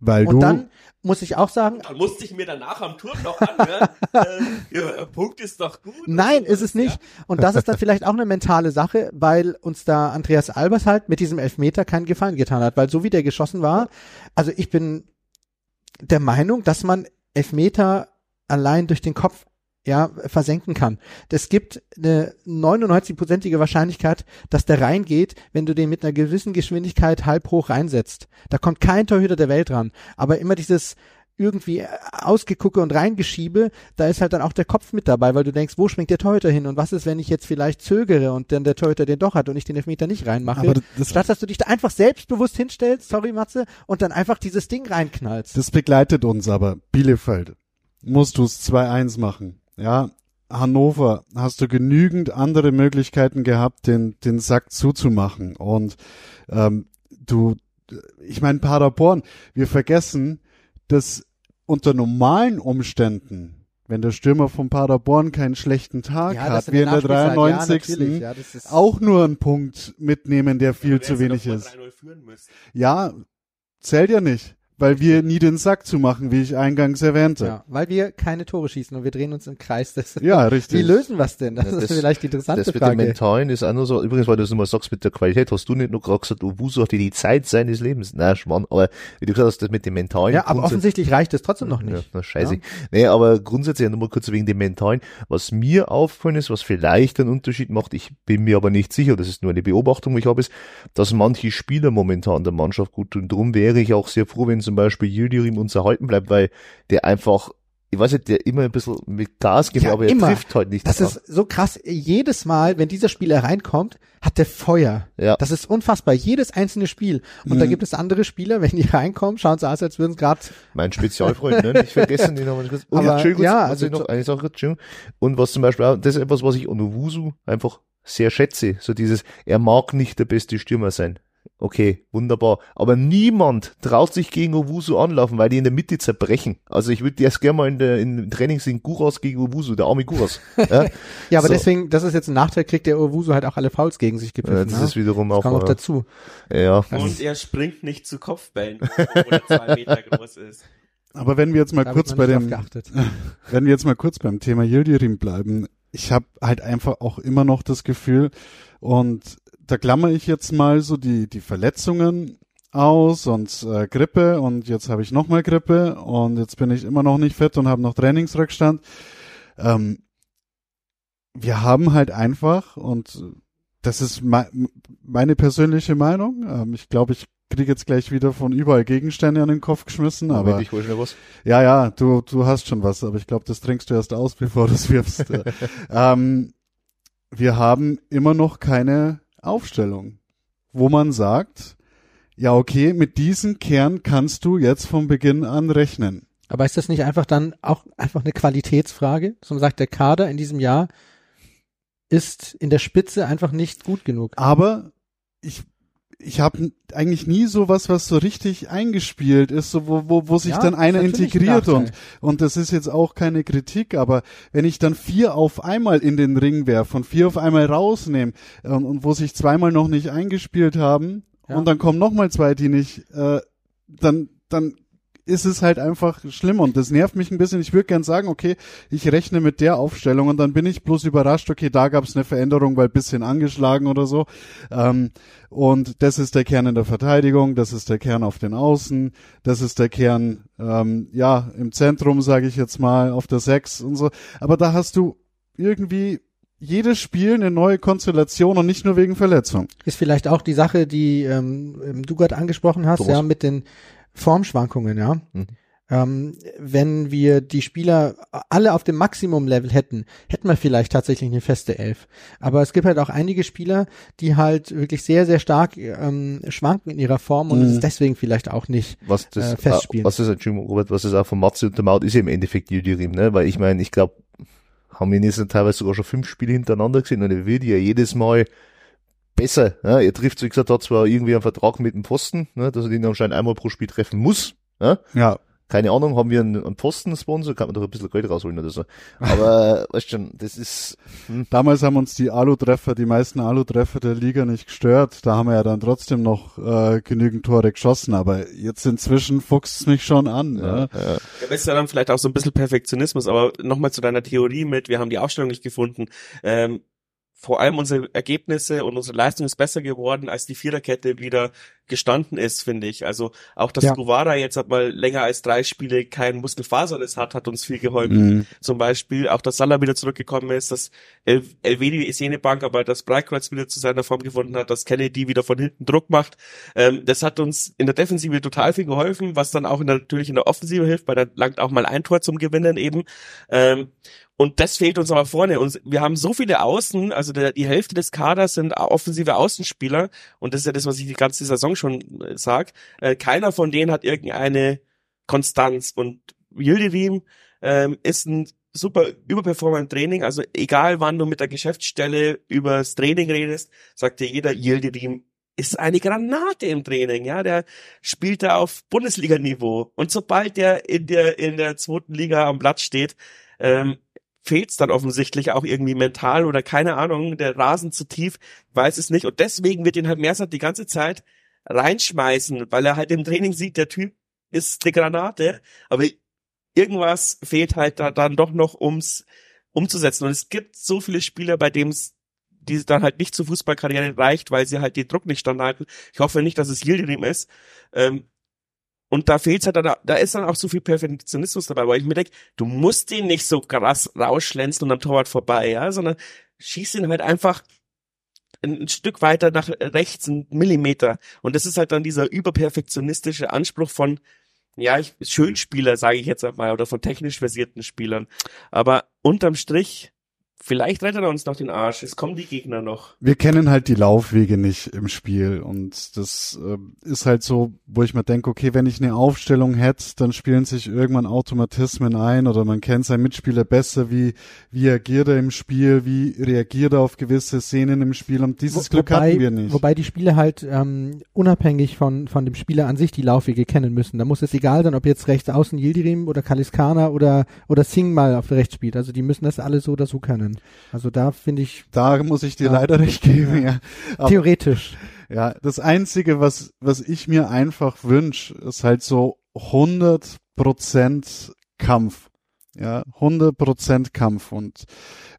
Weil
und
du
dann muss ich auch sagen.
Dann musste ich mir danach am Turm noch anhören. äh, ja, Punkt ist doch gut.
Nein, ist es nicht. Ja? Und das ist dann vielleicht auch eine mentale Sache, weil uns da Andreas Albers halt mit diesem Elfmeter keinen Gefallen getan hat. Weil so wie der geschossen war, also ich bin der Meinung, dass man Elfmeter allein durch den Kopf ja, versenken kann. Es gibt eine 99-prozentige Wahrscheinlichkeit, dass der reingeht, wenn du den mit einer gewissen Geschwindigkeit halb hoch reinsetzt. Da kommt kein Torhüter der Welt ran. Aber immer dieses irgendwie ausgegucke und reingeschiebe, da ist halt dann auch der Kopf mit dabei, weil du denkst, wo schwingt der Torhüter hin und was ist, wenn ich jetzt vielleicht zögere und dann der Torhüter den doch hat und ich den Elfmeter nicht reinmache.
Aber das,
Statt dass du dich da einfach selbstbewusst hinstellst, sorry Matze, und dann einfach dieses Ding reinknallst.
das begleitet uns aber. Bielefeld, musst du es 2-1 machen. Ja, Hannover, hast du genügend andere Möglichkeiten gehabt, den, den Sack zuzumachen. Und ähm, du, ich meine, Paderborn, wir vergessen, dass unter normalen Umständen, wenn der Stürmer von Paderborn keinen schlechten Tag
Ja,
hat, wir in der
Nachspielzeit, ja,
93.
natürlich, ja, ist-
auch nur einen Punkt mitnehmen, der viel zu wenig ist.
3-0 führen müssen.
Ja, zählt ja nicht, weil wir nie den Sack zumachen, wie ich eingangs erwähnte.
Ja, weil wir keine Tore schießen und wir drehen uns im Kreis. Das,
Ja, richtig.
Wie lösen wir es denn? Das,
Ja, das-
ist vielleicht die interessante
Das mit dem
Frage.
Mentalen ist auch nur so, übrigens, weil du es nochmal sagst mit der Qualität, hast du nicht nur gerade gesagt, Owusu hatte die Zeit seines Lebens. Na, Schmarrn, aber wie du gesagt hast, das mit dem Mentalen.
Ja, aber offensichtlich reicht es trotzdem noch
Ja,
nicht.
na, scheiße. Nee, aber grundsätzlich nochmal kurz wegen dem Mentalen. Was mir auffallen ist, was vielleicht einen Unterschied macht, ich bin mir aber nicht sicher, das ist nur eine Beobachtung, die ich habe, ist, dass manche Spieler momentan der Mannschaft gut tun. Drum wäre ich auch sehr froh, wenn zum Beispiel Yildirim uns erhalten bleibt, weil der einfach, ich weiß nicht, der immer ein bisschen mit Gas gibt,
Ja,
aber er
immer.
trifft halt nicht.
Das ist so krass. Jedes Mal, wenn dieser Spieler reinkommt, hat der Feuer.
Ja.
Das ist unfassbar. Jedes einzelne Spiel. Und da
Mhm.
gibt es andere Spieler, wenn die reinkommen, schauen sie aus, als würden sie gerade
Mein Spezialfreund, ne? Nicht vergessen, den kurz. Und
Aber, ja,
was
also
ich noch eine Sache. Und was zum Beispiel auch, das ist etwas, was ich an Owusu einfach sehr schätze. So dieses, er mag nicht der beste Stürmer sein. Okay, wunderbar. Aber niemand traut sich gegen Owusu anlaufen, weil die in der Mitte zerbrechen. Also ich würde erst gerne mal in der, in Training sehen, Guras gegen Owusu, der arme Guras. ja,
Ja, aber
So.
deswegen, das ist jetzt ein Nachteil, kriegt der Owusu halt auch alle Fouls gegen sich gepfiffen.
das
ne?
ist wiederum
das
auch,
kam noch
äh,
dazu.
ja.
Und er springt nicht zu Kopfbällen, obwohl er zwei Meter groß ist.
Aber wenn wir jetzt mal
Da
kurz bei dem, wenn wir jetzt mal kurz beim Thema Yildirim bleiben, ich habe halt einfach auch immer noch das Gefühl und da klammer ich jetzt mal so die die Verletzungen aus und äh, Grippe und jetzt habe ich noch mal Grippe und jetzt bin ich immer noch nicht fit und habe noch Trainingsrückstand. Ähm, wir haben halt einfach und das ist mei- meine persönliche Meinung. Ähm, ich glaube, ich kriege jetzt gleich wieder von überall Gegenstände an den Kopf geschmissen, aber
Moment, ich hol was.
ja, ja, du, du hast schon was, aber ich glaube, das trinkst du erst aus, bevor du es wirfst. ähm, wir haben immer noch keine Aufstellung, wo man sagt, ja, okay, mit diesem Kern kannst du jetzt von Beginn an rechnen.
Aber ist das nicht einfach dann auch einfach eine Qualitätsfrage? So man sagt, der Kader in diesem Jahr ist in der Spitze einfach nicht gut genug.
Aber ich, ich habe eigentlich nie sowas, was so richtig eingespielt ist, so wo, wo, wo sich
Ja,
dann einer
natürlich ein
integriert und, und das ist jetzt auch keine Kritik, aber wenn ich dann vier auf einmal in den Ring werfe und vier auf einmal rausnehme und, und wo sich zweimal noch nicht eingespielt haben
Ja.
und dann kommen nochmal zwei, die nicht, äh, dann, dann ist es halt einfach schlimm und das nervt mich ein bisschen. Ich würde gern sagen, okay, ich rechne mit der Aufstellung und dann bin ich bloß überrascht, okay, da gab es eine Veränderung, weil bisschen angeschlagen oder so. Ähm, und das ist der Kern in der Verteidigung, das ist der Kern auf den Außen, das ist der Kern, ähm, ja, im Zentrum, sage ich jetzt mal, auf der Sechs und so. Aber da hast du irgendwie jedes Spiel eine neue Konstellation und nicht nur wegen Verletzung.
Ist vielleicht auch die Sache, die ähm, du gerade angesprochen hast,
Thomas.
ja, mit den Formschwankungen, ja.
Mhm.
Ähm, wenn wir die Spieler alle auf dem Maximum-Level hätten, hätten wir vielleicht tatsächlich eine feste Elf. Aber es gibt halt auch einige Spieler, die halt wirklich sehr, sehr stark ähm, schwanken in ihrer Form und
Mhm.
es ist deswegen vielleicht auch nicht.
was das,
äh, festspielen.
äh, was das, Entschuldigung, Robert, was das auch von Matze untermauert, ist ja im Endeffekt Yildirim, ne? Weil ich meine, ich glaube, haben wir jetzt teilweise sogar schon fünf Spiele hintereinander gesehen und er wird ja jedes Mal besser. Ne? Er trifft, wie gesagt, hat zwar irgendwie einen Vertrag mit dem Pfosten, ne? dass er den anscheinend einmal pro Spiel treffen muss. Ne?
Ja,
Keine Ahnung, haben wir einen, einen Posten-Sponsor, kann man doch ein bisschen Geld rausholen oder so. Aber, weißt schon, das ist, hm,
damals haben uns die Alu-Treffer, die meisten Alu-Treffer der Liga nicht gestört. Da haben wir ja dann trotzdem noch äh, genügend Tore geschossen. Aber jetzt inzwischen fuchst es mich schon an. Ja.
ja,
Ja, das ist ja dann vielleicht auch so ein bisschen Perfektionismus, aber nochmal zu deiner Theorie mit, wir haben die Aufstellung nicht gefunden. Ähm, vor allem unsere Ergebnisse und unsere Leistung ist besser geworden, als die Viererkette wieder gestanden ist, finde ich. Also auch, dass
Ja.
Guevara jetzt hat mal länger als drei Spiele kein Muskelfaserriss hat, hat uns viel geholfen.
Mhm.
Zum Beispiel auch, dass Salah wieder zurückgekommen ist, dass El Elvedi ist jene Bank, aber dass Breitkreuz wieder zu seiner Form gefunden hat, dass Kennedy wieder von hinten Druck macht. Ähm, das hat uns in der Defensive total viel geholfen, was dann auch in der, natürlich in der Offensive hilft, weil da langt auch mal ein Tor zum Gewinnen eben. Ähm, und das fehlt uns aber vorne. Und wir haben so viele Außen, also der, die Hälfte des Kaders sind offensive Außenspieler. Und das ist ja das, was ich die ganze Saison schon äh. Äh, keiner von denen hat irgendeine Konstanz. Und Yildirim ähm, ist ein super Überperformer Training. Also egal, wann du mit der Geschäftsstelle übers Training redest, sagt dir jeder, Yildirim ist eine Granate im Training, ja, der spielt da auf Bundesliga-Niveau. Und sobald der in der, in der zweiten Liga am Platz steht, ähm, fehlt's dann offensichtlich auch irgendwie mental oder keine Ahnung, der Rasen zu tief, weiß es nicht. Und deswegen wird ihn halt Mersat die ganze Zeit reinschmeißen, weil er halt im Training sieht, der Typ ist eine Granate, aber irgendwas fehlt halt da dann doch noch, ums umzusetzen. Und es gibt so viele Spieler, bei denen es die dann halt nicht zur Fußballkarriere reicht, weil sie halt den Druck nicht standhalten. Ich hoffe nicht, dass es Yildirim ist. Ähm, und da fehlt's halt dann, da ist dann auch so viel Perfektionismus dabei, weil ich mir denke, du musst den nicht so krass rausschlänzen und am Torwart vorbei, ja, sondern schieß ihn halt einfach ein, ein Stück weiter nach rechts, einen Millimeter. Und das ist halt dann dieser überperfektionistische Anspruch von, ja, ich, Schönspieler, sage ich jetzt einmal, oder von technisch versierten Spielern. Aber unterm Strich, vielleicht rettet er uns noch den Arsch. Es kommen die Gegner noch.
Wir kennen halt die Laufwege nicht im Spiel und das äh, ist halt so, wo ich mir denke, okay, wenn ich eine Aufstellung hätte, dann spielen sich irgendwann Automatismen ein oder man kennt seinen Mitspieler besser, wie, wie agiert er im Spiel, wie reagiert er auf gewisse Szenen im Spiel und dieses
Wo-
Glück hatten wir nicht.
Wobei die Spieler halt ähm, unabhängig von, von dem Spieler an sich die Laufwege kennen müssen. Da muss es egal sein, ob jetzt rechts außen Yildirim oder Kaliskana oder, oder Singh mal auf rechts spielt. Also die müssen das alle so oder so können. Also da finde ich
da muss ich dir
Ja.
leider recht geben, ja. Aber-
theoretisch.
Ja, das Einzige, was, was ich mir einfach wünsch, ist halt so 100% Kampf. Ja, 100% Kampf. Und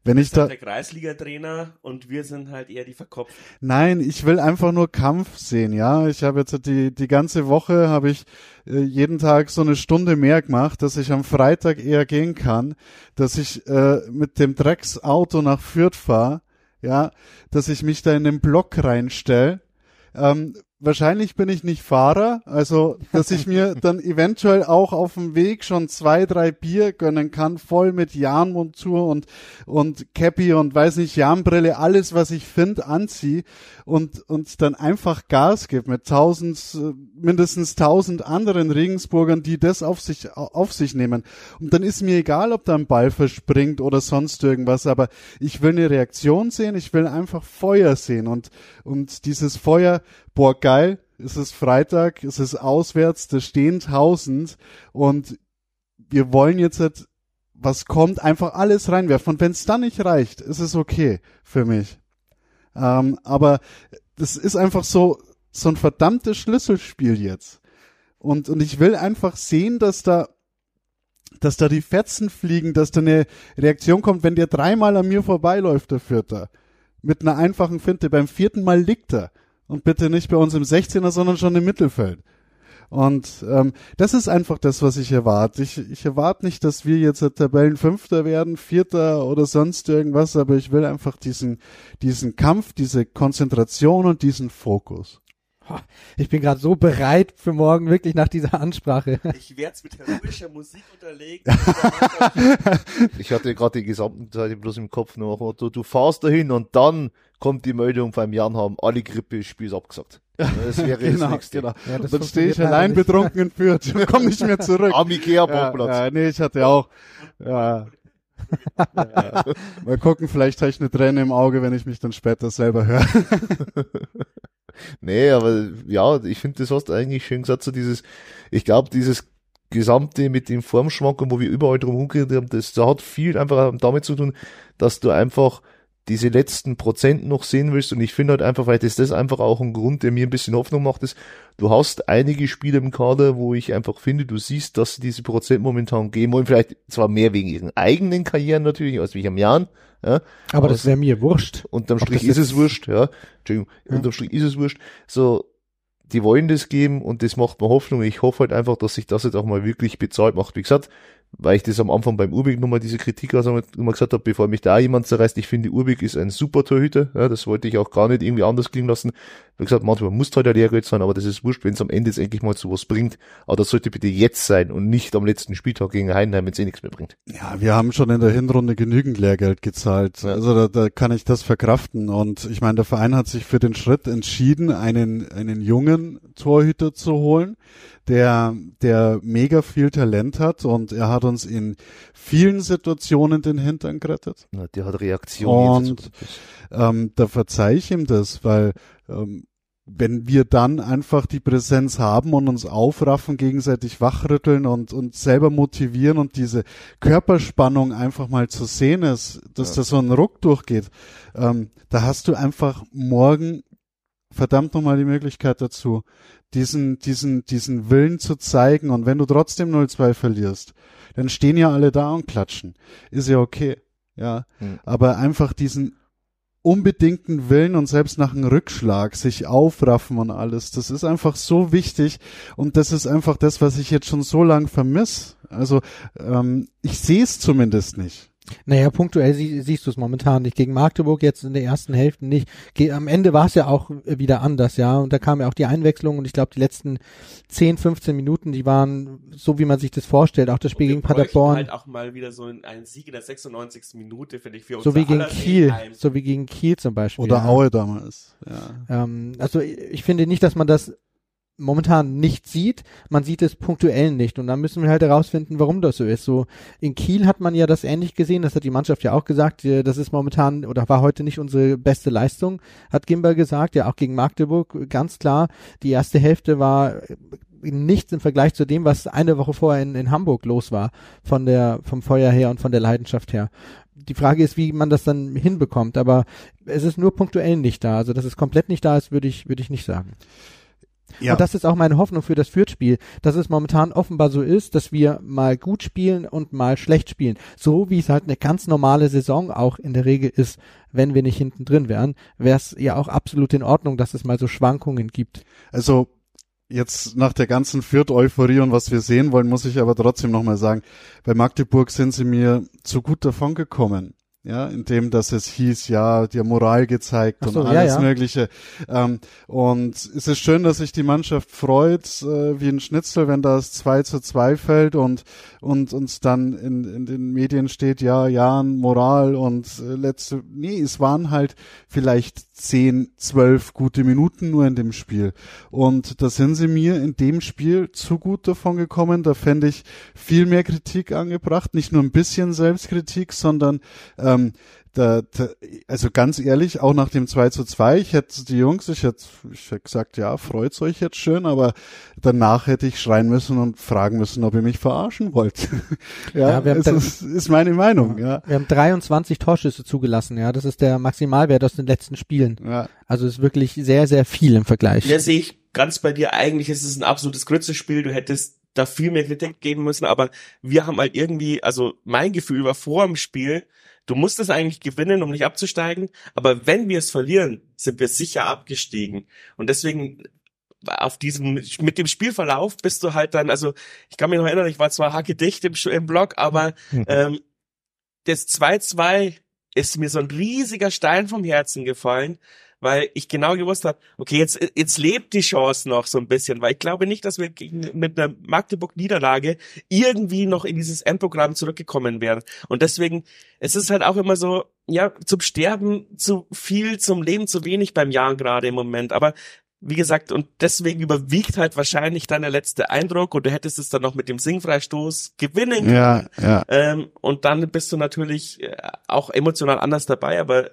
wenn ich
halt
da,
der Kreisliga-Trainer und wir sind halt eher die Verkopften.
nein, ich will einfach nur Kampf sehen, ja. Ich habe jetzt die, die ganze Woche habe ich äh, jeden Tag so eine Stunde mehr gemacht, dass ich am Freitag eher gehen kann, dass ich äh, mit dem Drecksauto nach Fürth fahre, ja, dass ich mich da in den Block reinstell. Ähm, wahrscheinlich bin ich nicht Fahrer, also dass ich mir dann eventuell auch auf dem Weg schon zwei, drei Bier gönnen kann, voll mit Jahnmontur und und Cappy und weiß nicht, Jahnbrille, alles was ich finde, anziehe und und dann einfach Gas gebe mit tausend, mindestens tausend anderen Regensburgern, die das auf sich auf sich nehmen. Und dann ist mir egal, ob da ein Ball verspringt oder sonst irgendwas, aber ich will eine Reaktion sehen, ich will einfach Feuer sehen und und dieses Feuer, boah geil, es ist Freitag, es ist auswärts, da stehen tausend und wir wollen jetzt halt, was kommt, einfach alles reinwerfen. Und wenn es dann nicht reicht, ist es okay für mich. Ähm, aber das ist einfach so, so ein verdammtes Schlüsselspiel jetzt. Und, und ich will einfach sehen, dass da, dass da die Fetzen fliegen, dass da eine Reaktion kommt, wenn der dreimal an mir vorbeiläuft, der Vierter. Mit einer einfachen Finte. Beim vierten Mal liegt er. Und bitte nicht bei uns im 16er, sondern schon im Mittelfeld. Und ähm, das ist einfach das, was ich erwarte. Ich, ich erwarte nicht, dass wir jetzt Tabellenfünfter werden, Vierter oder sonst irgendwas, aber ich will einfach diesen, diesen Kampf, diese Konzentration und diesen Fokus.
Ich bin gerade so bereit für morgen, wirklich nach dieser Ansprache.
Ich werde es mit heroischer Musik unterlegen.
Ich hatte gerade die gesamten Zeit bloß im Kopf noch, du, du fahrst dahin und dann kommt die Meldung beim Jan haben, alle Grippe-Spiels abgesagt. Das wäre das
genau,
nächste.
genau.
Ja, das
Dann stehe ich allein
nicht.
betrunken in Fürth und komme nicht mehr zurück.
Am
Ja,
Ikea-Parkplatz.
ja, nee, ich hatte auch. Ja. ja. Mal gucken, vielleicht habe ich eine Träne im Auge, wenn ich mich dann später selber höre.
Nee, aber ja, ich finde, das hast du eigentlich schön gesagt, so dieses, ich glaube, dieses Gesamte mit dem Formschwanken, wo wir überall drum rumgeredet haben, das, das hat viel einfach damit zu tun, dass du einfach diese letzten Prozent noch sehen willst und ich finde halt einfach, weil das das einfach auch ein Grund, der mir ein bisschen Hoffnung macht, ist, du hast einige Spiele im Kader, wo ich einfach finde, du siehst, dass sie diese Prozent momentan gehen wollen, vielleicht zwar mehr wegen ihren eigenen Karrieren natürlich, als wie am Jahren, ja,
Aber
Aus-
das wäre mir wurscht.
unterm Strich ist es wurscht, ja. Entschuldigung,
Ja.
unterm Strich ist es wurscht. So, die wollen das geben und das macht mir Hoffnung. Ich hoffe halt einfach, dass sich das jetzt auch mal wirklich bezahlt macht. Wie gesagt, weil ich das am Anfang beim Urbig nochmal diese Kritik also immer gesagt habe, bevor mich da jemand zerreißt, ich finde, Urbig ist ein super Torhüter, ja, das wollte ich auch gar nicht irgendwie anders klingen lassen. Wie gesagt, manchmal muss halt der Lehrgeld sein, aber das ist wurscht, wenn es am Ende jetzt endlich mal zu was bringt. Aber das sollte bitte jetzt sein und nicht am letzten Spieltag gegen Heidenheim, wenn es eh nichts mehr bringt.
Ja, wir haben schon in der Hinrunde genügend Lehrgeld gezahlt. Ja. Also da, da kann ich das verkraften. Und ich meine, der Verein hat sich für den Schritt entschieden, einen, einen jungen Torhüter zu holen der, der mega viel Talent hat und er hat uns in vielen Situationen den Hintern gerettet.
Ja, der hat Reaktionen.
Und ähm, da verzeih ich ihm das, weil ähm, wenn wir dann einfach die Präsenz haben und uns aufraffen, gegenseitig wachrütteln und, und selber motivieren und diese Körperspannung einfach mal zu sehen ist, dass ja. da so ein Ruck durchgeht, ähm, da hast du einfach morgen verdammt nochmal die Möglichkeit dazu, diesen, diesen, diesen Willen zu zeigen. Und wenn du trotzdem 0-2 verlierst, dann stehen ja alle da und klatschen. Ist ja okay. Ja. Mhm. Aber einfach diesen unbedingten Willen und selbst nach einem Rückschlag sich aufraffen und alles, das ist einfach so wichtig und das ist einfach das, was ich jetzt schon so lang vermiss. Also ähm, ich sehe es zumindest nicht.
Naja, punktuell sie, siehst du es momentan nicht. Gegen Magdeburg jetzt in der ersten Hälfte nicht. Ge am Ende war es ja auch wieder anders, ja. Und da kam ja auch die Einwechslung und ich glaube, die letzten 10, 15 Minuten, die waren so, wie man sich das vorstellt. Auch das Spiel gegen Paderborn.
halt auch mal wieder so einen Sieg in der 96. Minute, finde ich, für uns.
So wie gegen Kiel. So wie gegen Kiel zum Beispiel.
Oder ja. Aue damals, ja.
Ähm, also ich finde nicht, dass man das momentan nicht sieht. Man sieht es punktuell nicht. Und dann müssen wir halt herausfinden, warum das so ist. So in Kiel hat man ja das ähnlich gesehen. Das hat die Mannschaft ja auch gesagt. Das ist momentan oder war heute nicht unsere beste Leistung, hat Gimber gesagt. Ja, auch gegen Magdeburg ganz klar. Die erste Hälfte war nichts im Vergleich zu dem, was eine Woche vorher in, in Hamburg los war, von der, vom Feuer her und von der Leidenschaft her. Die Frage ist, wie man das dann hinbekommt, aber es ist nur punktuell nicht da. Also, dass es komplett nicht da ist, würde ich, würde ich nicht sagen. Ja. Und das ist auch meine Hoffnung für das Fürth-Spiel, dass es momentan offenbar so ist, dass wir mal gut spielen und mal schlecht spielen. So wie es halt eine ganz normale Saison auch in der Regel ist, wenn wir nicht hinten drin wären, wäre es ja auch absolut in Ordnung, dass es mal so Schwankungen gibt.
Also jetzt nach der ganzen Fürth-Euphorie und was wir sehen wollen, muss ich aber trotzdem nochmal sagen, bei Magdeburg sind sie mir zu gut davon gekommen ja, in dem, dass es hieß, ja, dir Moral gezeigt so, und alles ja, ja. Mögliche. Ähm, und es ist schön, dass sich die Mannschaft freut, äh, wie ein Schnitzel, wenn das 2 zu 2 fällt und, und uns dann in, in den Medien steht, ja, ja, Moral und äh, letzte, nee, es waren halt vielleicht zehn, zwölf gute Minuten nur in dem Spiel. Und da sind sie mir in dem Spiel zu gut davon gekommen. Da fände ich viel mehr Kritik angebracht, nicht nur ein bisschen Selbstkritik, sondern äh, ähm, da, da, also ganz ehrlich, auch nach dem 2 zu 2, ich hätte die Jungs, ich hätte, ich hätte gesagt, ja, freut's euch jetzt schön, aber danach hätte ich schreien müssen und fragen müssen, ob ihr mich verarschen wollt. ja, ja wir haben dann, ist, ist meine Meinung, ja.
Wir haben 23 Torschüsse zugelassen, ja, das ist der Maximalwert aus den letzten Spielen. Ja. Also ist wirklich sehr, sehr viel im Vergleich.
Ja, sehe ich ganz bei dir. Eigentlich ist es ein absolutes Grützespiel. Du hättest da viel mehr Kritik geben müssen, aber wir haben halt irgendwie, also mein Gefühl war vor dem Spiel, Du musst es eigentlich gewinnen, um nicht abzusteigen. Aber wenn wir es verlieren, sind wir sicher abgestiegen. Und deswegen auf diesem, mit dem Spielverlauf bist du halt dann, also ich kann mich noch erinnern, ich war zwar hackedicht im, im Blog, aber mhm. ähm, das 2-2 ist mir so ein riesiger Stein vom Herzen gefallen, weil ich genau gewusst habe, okay, jetzt, jetzt lebt die Chance noch so ein bisschen, weil ich glaube nicht, dass wir gegen, mit einer Magdeburg-Niederlage irgendwie noch in dieses Endprogramm zurückgekommen wären. Und deswegen, es ist halt auch immer so, ja, zum Sterben zu viel, zum Leben zu wenig beim Jahr gerade im Moment. Aber wie gesagt, und deswegen überwiegt halt wahrscheinlich dein letzte Eindruck und du hättest es dann noch mit dem Singfreistoß gewinnen können.
Ja, ja.
Ähm, und dann bist du natürlich äh, auch emotional anders dabei, aber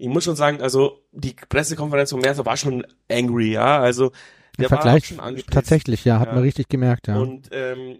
ich muss schon sagen, also die Pressekonferenz von Mercer war schon angry, ja. Also
der Im Vergleich tatsächlich, ja, hat ja. man richtig gemerkt, ja.
Und ähm,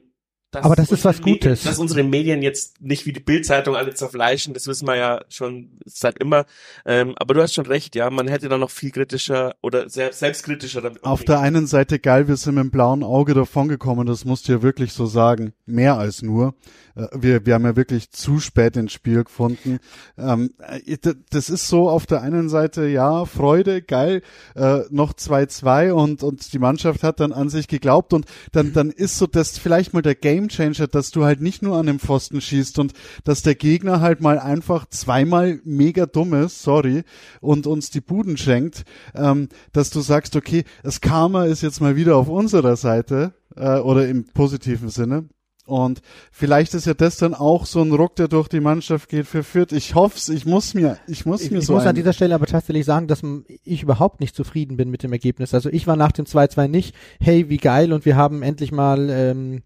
dass
Aber das ist was Gutes.
Dass unsere Medien jetzt nicht wie die Bildzeitung alle zerfleischen, das wissen wir ja schon seit immer. Ähm, aber du hast schon recht, ja, man hätte da noch viel kritischer oder sehr selbstkritischer damit
Auf der einen Seite geil, wir sind mit dem blauen Auge davongekommen, das musst du ja wirklich so sagen. Mehr als nur. Äh, Wir, wir haben ja wirklich zu spät ins Spiel gefunden. Ähm, äh, das ist so auf der einen Seite, ja, Freude, geil, äh, noch 2-2 und, und die Mannschaft hat dann an sich geglaubt und dann, dann ist so das vielleicht mal der Gamechanger, dass du halt nicht nur an dem Pfosten schießt und dass der Gegner halt mal einfach zweimal mega dumm ist, sorry, und uns die Buden schenkt, ähm, dass du sagst, okay, das Karma ist jetzt mal wieder auf unserer Seite äh, oder im positiven Sinne. Und vielleicht ist ja das dann auch so ein Ruck, der durch die Mannschaft geht für Fürth. Ich hoff's, ich muss mir, ich muss
Ich,
mir
ich
so
muss an dieser Stelle aber tatsächlich sagen, dass ich überhaupt nicht zufrieden bin mit dem Ergebnis. Also ich war nach dem 2-2 nicht, hey, wie geil und wir haben endlich mal ähm,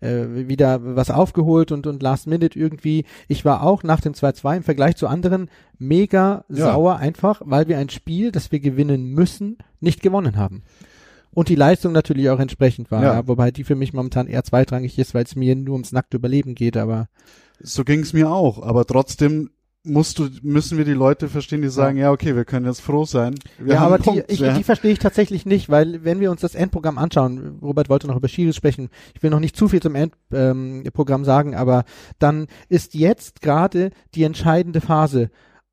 äh, wieder was aufgeholt und, und Last Minute irgendwie. Ich war auch nach dem 2-2 im Vergleich zu anderen mega
Ja.
sauer einfach, weil wir ein Spiel, das wir gewinnen müssen, nicht gewonnen haben. Und die Leistung natürlich auch entsprechend war,
Ja.
ja. wobei die für mich momentan eher zweitrangig ist, weil es mir nur ums nackte Überleben geht, aber
So ging's mir auch, aber trotzdem musst du, müssen wir die Leute verstehen, die sagen, ja, okay, wir können jetzt froh sein. Wir
ja, aber die,
Punkt,
ich,
ja.
die verstehe ich tatsächlich nicht, weil wenn wir uns das Endprogramm anschauen, Robert wollte noch über Schiris sprechen, ich will noch nicht zu viel zum Endprogramm ähm, sagen, aber dann ist jetzt gerade die entscheidende Phase.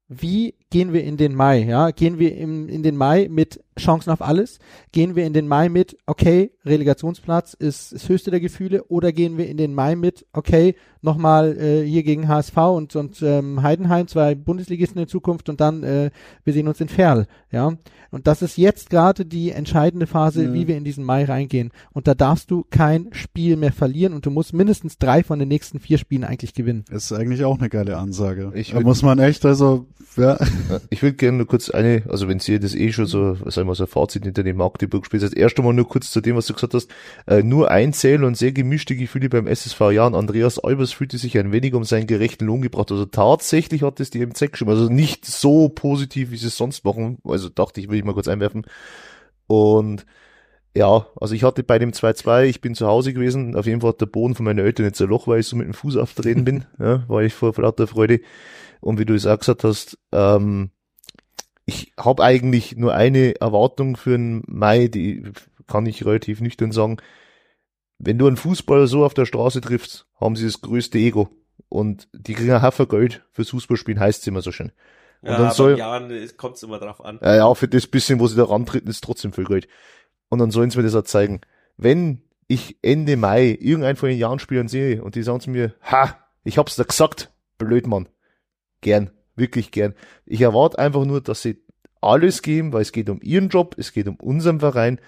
Wie gehen wir in den Mai? Ja, gehen wir im, in den Mai mit Chancen auf alles? Gehen wir in den Mai mit, okay, Relegationsplatz ist das höchste der Gefühle, oder gehen wir in den Mai mit, okay, nochmal äh, hier gegen HSV und, und ähm, Heidenheim, zwei Bundesligisten in Zukunft und dann äh, wir sehen uns in Ferl, ja. Und das ist jetzt gerade die entscheidende Phase,
Ja.
wie wir in diesen Mai reingehen. Und da darfst du kein Spiel mehr verlieren und du musst mindestens drei von den nächsten vier Spielen eigentlich gewinnen.
Ist eigentlich auch eine geile Ansage.
Ich
da muss man echt, also, Ja,
Ich würde gerne nur kurz eine, also wenn Sie das eh schon so, sagen wir so ein Fazit hinter dem Magdeburg-Spiel seid, erst einmal nur kurz zu dem, was du gesagt hast, äh, nur ein Zähl und sehr gemischte Gefühle beim SSV Jahren. Andreas Albers fühlte sich ein wenig um seinen gerechten Lohn gebracht. Also tatsächlich hat es die MZ geschrieben. Also nicht so positiv, wie sie es sonst machen. Also dachte ich, will ich mal kurz einwerfen. Und ja, also ich hatte bei dem 2-2, ich bin zu Hause gewesen, auf jeden Fall hat der Boden von meinen Eltern jetzt ein Loch, weil ich so mit dem Fuß auftreten bin, ja, war ich vor lauter Freude. Und wie du es auch gesagt hast, ähm, ich habe eigentlich nur eine Erwartung für den Mai, die kann ich relativ nüchtern sagen. Wenn du einen Fußballer so auf der Straße triffst, haben sie das größte Ego. Und die kriegen ein Haufen Geld fürs Fußballspielen, heißt es immer so schön. Und
ja,
dann soll-
ja, es kommt immer drauf an.
Äh, ja, für das bisschen, wo sie da rantreten, ist trotzdem viel Geld. Und dann sollen sie mir das auch zeigen. Wenn ich Ende Mai irgendeinen von den Jahren-Spielern sehe und die sagen zu mir, ha, ich hab's da gesagt, blöd, Mann. Gern, wirklich gern. Ich erwarte einfach nur, dass sie alles geben, weil es geht um ihren Job, es geht um unseren Verein.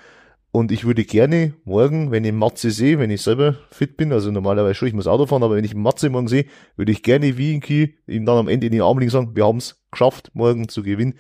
Und ich würde gerne morgen, wenn ich Matze sehe, wenn ich selber fit bin, also normalerweise schon, ich muss Auto fahren, aber wenn ich Matze morgen sehe, würde ich gerne wie in Kiel ihm dann am Ende in die Arme liegen sagen, wir haben's geschafft, morgen zu gewinnen.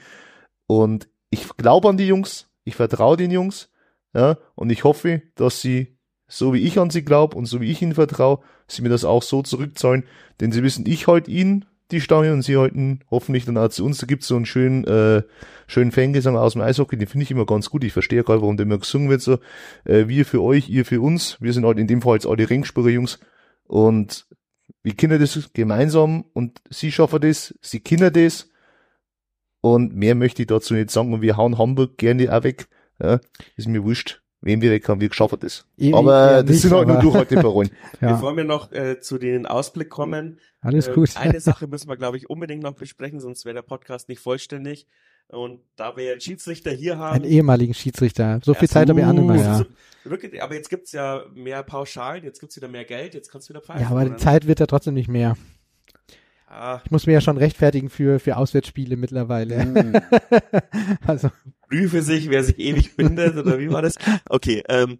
Und ich glaube an die Jungs, ich vertraue den Jungs, ja, und ich hoffe, dass sie, so wie ich an sie glaube und so wie ich ihnen vertraue, sie mir das auch so zurückzahlen, denn sie wissen, ich halt ihnen die Stange und sie halten hoffentlich dann auch zu uns. Da gibt's so einen schönen, äh, schönen Fangesang aus dem Eishockey, den finde ich immer ganz gut. Ich verstehe gar warum der immer gesungen wird, so, äh, wir für euch, ihr für uns. Wir sind halt in dem Fall jetzt alle Ringspürer-Jungs und wir kennen das gemeinsam und sie schaffen das, sie kennen das und mehr möchte ich dazu nicht sagen und wir hauen Hamburg gerne auch weg. Ja, ist mir wurscht, wem wir weg haben, wir schaffen das.
Eh-
Aber
eher
das
nicht,
sind halt nur
aber-
Durchhalteparolen.
Ja,
Bevor wir noch äh, zu den Ausblick kommen,
alles
äh,
gut.
eine Sache müssen wir, glaube ich, unbedingt noch besprechen, sonst wäre der Podcast nicht vollständig. Und da wir einen Schiedsrichter hier haben,
Einen ehemaligen Schiedsrichter. So viel
Ja,
Zeit habe ich auch nicht mehr,
so-
ja.
so- wirklich, aber jetzt gibt's ja mehr Pauschalen, jetzt gibt's wieder mehr Geld, jetzt kannst du wieder pfeifen.
Ja, aber die? Zeit wird ja trotzdem nicht mehr.
Ah,
Ich muss mir ja schon rechtfertigen für, für Auswärtsspiele mittlerweile.
Mhm.
also,
prüfe sich, wer sich ewig bindet, oder wie war das? Okay, ähm,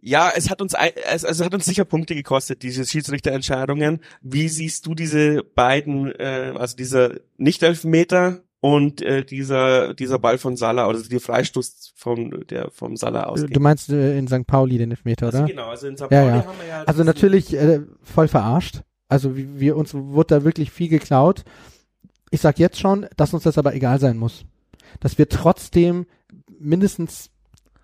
ja, es hat uns also es hat uns sicher Punkte gekostet, diese Schiedsrichterentscheidungen. Wie siehst du diese beiden, äh, also dieser Nicht-Elfmeter und äh, dieser dieser Ball von Salah, oder die Freistoß vom der vom Salah ausgeht?
du meinst äh, in St. Pauli den Elfmeter,
also
oder?
genau, also in St.
Ja,
Pauli
ja.
haben wir ja
Also natürlich äh, voll verarscht. Also wir uns wurde da wirklich viel geklaut. Ich sag jetzt schon, dass uns das aber egal sein muss. Dass wir trotzdem mindestens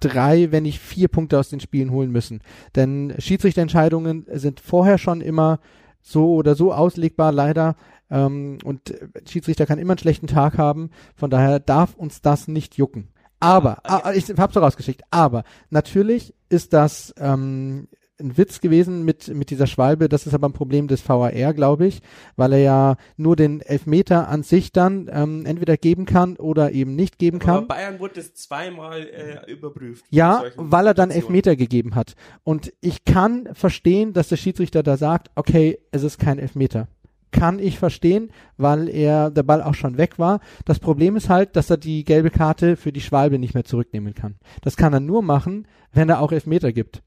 drei, wenn nicht vier Punkte aus den Spielen holen müssen. Denn Schiedsrichterentscheidungen sind vorher schon immer so oder so auslegbar, leider. Ähm, und Schiedsrichter kann immer einen schlechten Tag haben. Von daher darf uns das nicht jucken. Aber,
Ah,
ah, ich hab's rausgeschickt, aber natürlich ist das ähm, ein Witz gewesen mit, mit dieser Schwalbe. Das ist aber ein Problem des VAR, glaube ich, weil er ja nur den Elfmeter an sich dann ähm, entweder geben kann oder eben nicht geben
Aber
kann.
Bayern wurde das zweimal äh, überprüft.
Ja, weil er dann. Elfmeter gegeben hat. Und ich kann verstehen, dass der Schiedsrichter da sagt, okay, es ist kein Elfmeter. Kann ich verstehen, weil er der Ball auch schon weg war. Das Problem ist halt, dass er die gelbe Karte für die Schwalbe nicht mehr zurücknehmen kann. Das kann er nur machen, wenn er auch Elfmeter gibt.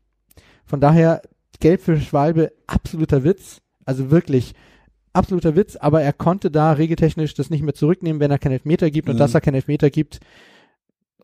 Von daher gelb für Schwalbe absoluter Witz, also wirklich absoluter Witz, aber er konnte da regeltechnisch das nicht mehr zurücknehmen, wenn er keinen Elfmeter gibt und
Mhm.
dass er keinen Elfmeter gibt,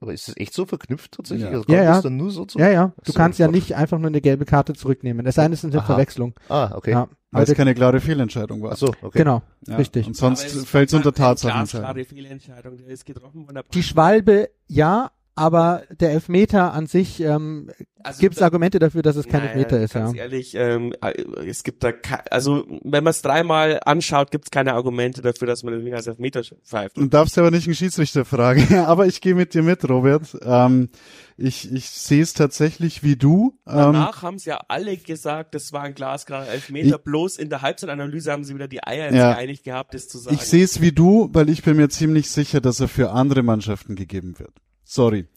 Aber ist es echt so verknüpft tatsächlich?
Ja.
Also
Ja,
das
ja.
dann nur so zu
Ja, ja. Du
So,
kannst ja nicht einfach nur eine gelbe Karte zurücknehmen. Es sei denn, es ist eine
Aha.
Verwechslung.
Ah, okay.
Ja.
Weil es keine klare Fehlentscheidung war.
Ach so, okay.
Genau,
Ja,
richtig.
Und sonst fällt es unter
eine
Tatsachen.
Glasklare Fehlentscheidung, der ist getroffen von der
Die Schwalbe, ja, aber der Elfmeter an sich, ähm,
also
gibt es
da-
Argumente dafür, dass es kein
Naja,
Elfmeter ist, ja.
ganz ehrlich, ähm, äh, es gibt da, also wenn man es dreimal anschaut, gibt es keine Argumente dafür, dass man den als Elfmeter pfeift.
Du darfst aber nicht einen Schiedsrichter fragen. aber ich gehe mit dir mit, Robert. Ähm, ich ich sehe es tatsächlich wie du. Ähm,
Danach haben sie ja alle gesagt, das war ein glasklarer Elfmeter.
Ich-
Bloß in der Halbzeitanalyse haben sie wieder die Eier ins
Ja.
geeinigt gehabt, das zu sagen.
ich sehe es wie du, weil ich bin mir ziemlich sicher, dass er für andere Mannschaften gegeben wird. Sorry.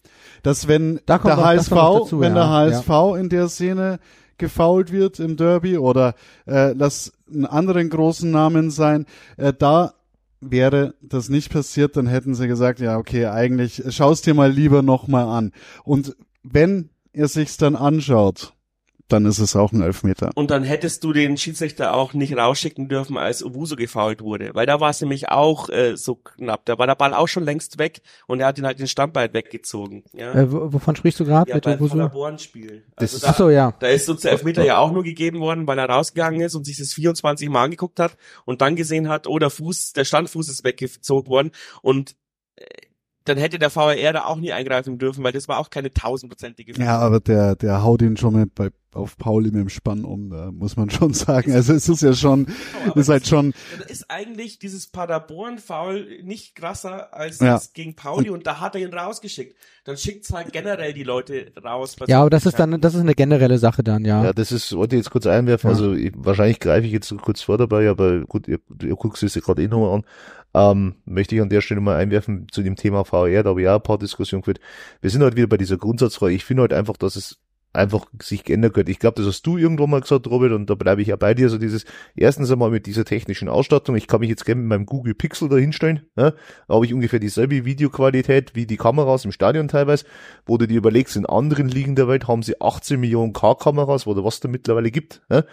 Dass wenn
Da
der HSV,
dazu,
wenn
ja.
der HSV in der Szene gefoult wird im Derby oder äh, lass einen anderen großen Namen sein, äh, da wäre das nicht passiert, dann hätten sie gesagt, ja, okay, eigentlich schaust dir mal lieber nochmal an. Und wenn er sich's dann anschaut, dann ist es auch ein Elfmeter.
Und dann hättest du den Schiedsrichter auch nicht rausschicken dürfen, als Owusu gefoult wurde. Weil da war es nämlich auch äh, so knapp. Da war der Ball auch schon längst weg und er hat ihn halt den Standbein weggezogen. Ja,
Äh, wo- wovon sprichst du gerade?
ja
mit
beim
Owusu?
Paderborn-Spiel.
Das
Also
ist-
da,
so, ja.
da ist so zu Elfmeter ja auch nur gegeben worden, weil er rausgegangen ist und sich das 24 Mal angeguckt hat und dann gesehen hat, oh, der Fuß, der Standfuß ist weggezogen worden und äh, dann hätte der VAR da auch nie eingreifen dürfen, weil das war auch keine tausendprozentige
Ja, aber der, der haut ihn schon mal bei, auf Pauli mit dem Spann um, da muss man schon sagen. Also es ist ja schon,
aber
ist halt schon,
ist eigentlich dieses Paderborn-Foul nicht krasser als
Ja.
das gegen Pauli und da hat er ihn rausgeschickt. Dann schickt's halt generell die Leute raus.
Ja, aber das ist dann, das ist eine generelle Sache dann, ja.
Ja, das ist, wollte ich jetzt kurz einwerfen,
Ja.
also ich, wahrscheinlich greife ich jetzt kurz vor dabei, aber gut, ihr, ihr guckt es ja gerade eh nochmal an. Ähm, möchte ich an der Stelle mal einwerfen zu dem Thema VR, da habe ich auch ein paar Diskussionen geführt. Wir sind halt wieder bei dieser Grundsatzfrage. Ich finde halt einfach, dass es einfach sich geändert wird. Ich glaube, das hast du irgendwann mal gesagt, Robert, und da bleibe ich ja bei dir. Also dieses, erstens einmal mit dieser technischen Ausstattung. Ich kann mich jetzt gerne mit meinem Google Pixel da hinstellen. Ja? Da habe ich ungefähr dieselbe Videoqualität wie die Kameras im Stadion teilweise, wo du dir überlegst, in anderen Ligen der Welt haben sie 18 Millionen K-Kameras oder was da mittlerweile gibt. Ja?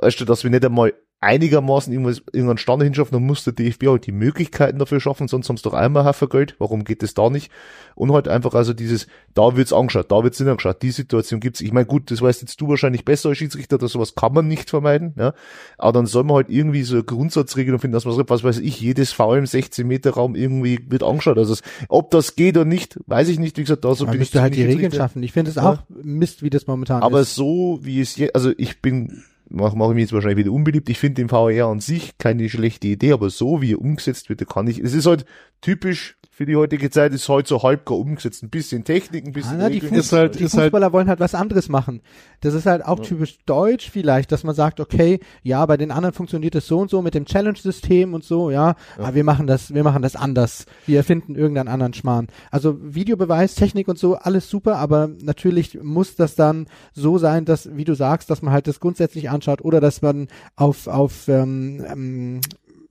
Weißt du, dass wir nicht einmal einigermaßen irgendeinen Stand hinschaffen, dann muss der DFB halt die Möglichkeiten dafür schaffen, sonst haben sie doch einmal Haufen Geld. Warum geht es da nicht? Und halt einfach also dieses, da wird's angeschaut, da wird's nicht angeschaut, die Situation gibt's. Ich meine, gut, das weißt jetzt du wahrscheinlich besser als Schiedsrichter, dass sowas kann man nicht vermeiden, ja. Aber dann soll man halt irgendwie so eine Grundsatzregelung finden, dass man sagt, was weiß ich, jedes Foul im 16 Meter Raum irgendwie wird angeschaut. Also, ob das geht oder nicht, weiß ich nicht. Wie gesagt, da so
Man
bin ich
müsste halt die Regeln schaffen. Ich finde es
Ja.
auch Mist, wie das momentan
Aber
ist.
so wie es jetzt, also ich bin, mache mach ich mich jetzt wahrscheinlich wieder unbeliebt. Ich finde den VR an sich keine schlechte Idee, aber so wie er umgesetzt wird, kann ich, es ist halt typisch für die heutige Zeit, ist halt so halb gar umgesetzt. Ein bisschen Technik, ein bisschen
Ah, na, die,
Regeln.
Fuß
Ist halt-
die
ist halt-
Fußballer wollen halt was anderes machen. Das ist halt auch typisch deutsch vielleicht, dass man sagt, okay, ja, bei den anderen funktioniert es so und so mit dem Challenge-System und so, ja, aber wir machen das, wir machen das anders. Wir erfinden irgendeinen anderen Schmarrn. Also Videobeweis, Technik und so, alles super, aber natürlich muss das dann so sein, dass, wie du sagst, dass man halt das grundsätzlich anschaut oder dass man auf, auf ähm, ähm,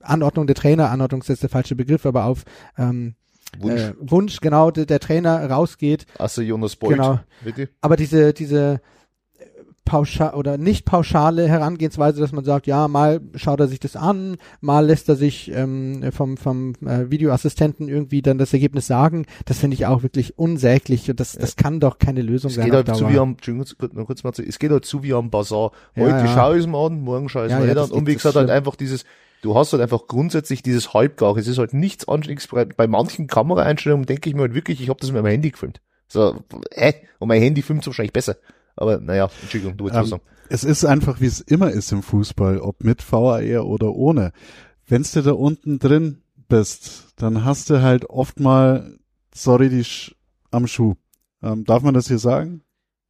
Anordnung der Trainer, Anordnung ist jetzt der falsche Begriff, aber auf ähm,
Wunsch.
Äh, Wunsch, genau, der, der Trainer rausgeht.
Asse Jonas Boyd.
Genau.
Bitte?
Aber diese, diese pauschal oder nicht pauschale Herangehensweise, dass man sagt, ja, mal schaut er sich das an, mal lässt er sich ähm, vom, vom äh, Videoassistenten irgendwie dann das Ergebnis sagen, das finde ich auch wirklich unsäglich und das, das kann doch keine Lösung
Es
sein.
geht halt zu wie am, noch kurz mal zu, es geht halt zu wie am Bazar.
Ja,
Heute
ja.
schaue ich es mir an, morgen schaue ich es
Ja,
mir
ja,
an. Und wie gesagt, halt einfach dieses, du hast halt einfach grundsätzlich dieses Halbgar. Es ist halt nichts anständiges. Bei manchen Kameraeinstellungen denke ich mir halt wirklich, ich habe das mit meinem Handy gefilmt. So, hä? Und mein Handy filmt wahrscheinlich besser. Aber naja, Entschuldigung, du wolltest
Ähm,
was sagen.
Es ist einfach, wie es immer ist im Fußball, ob mit VAR oder ohne. Wenn's du da unten drin bist, dann hast du halt oft mal, sorry, die Sch am Schuh. Ähm, darf man das hier sagen?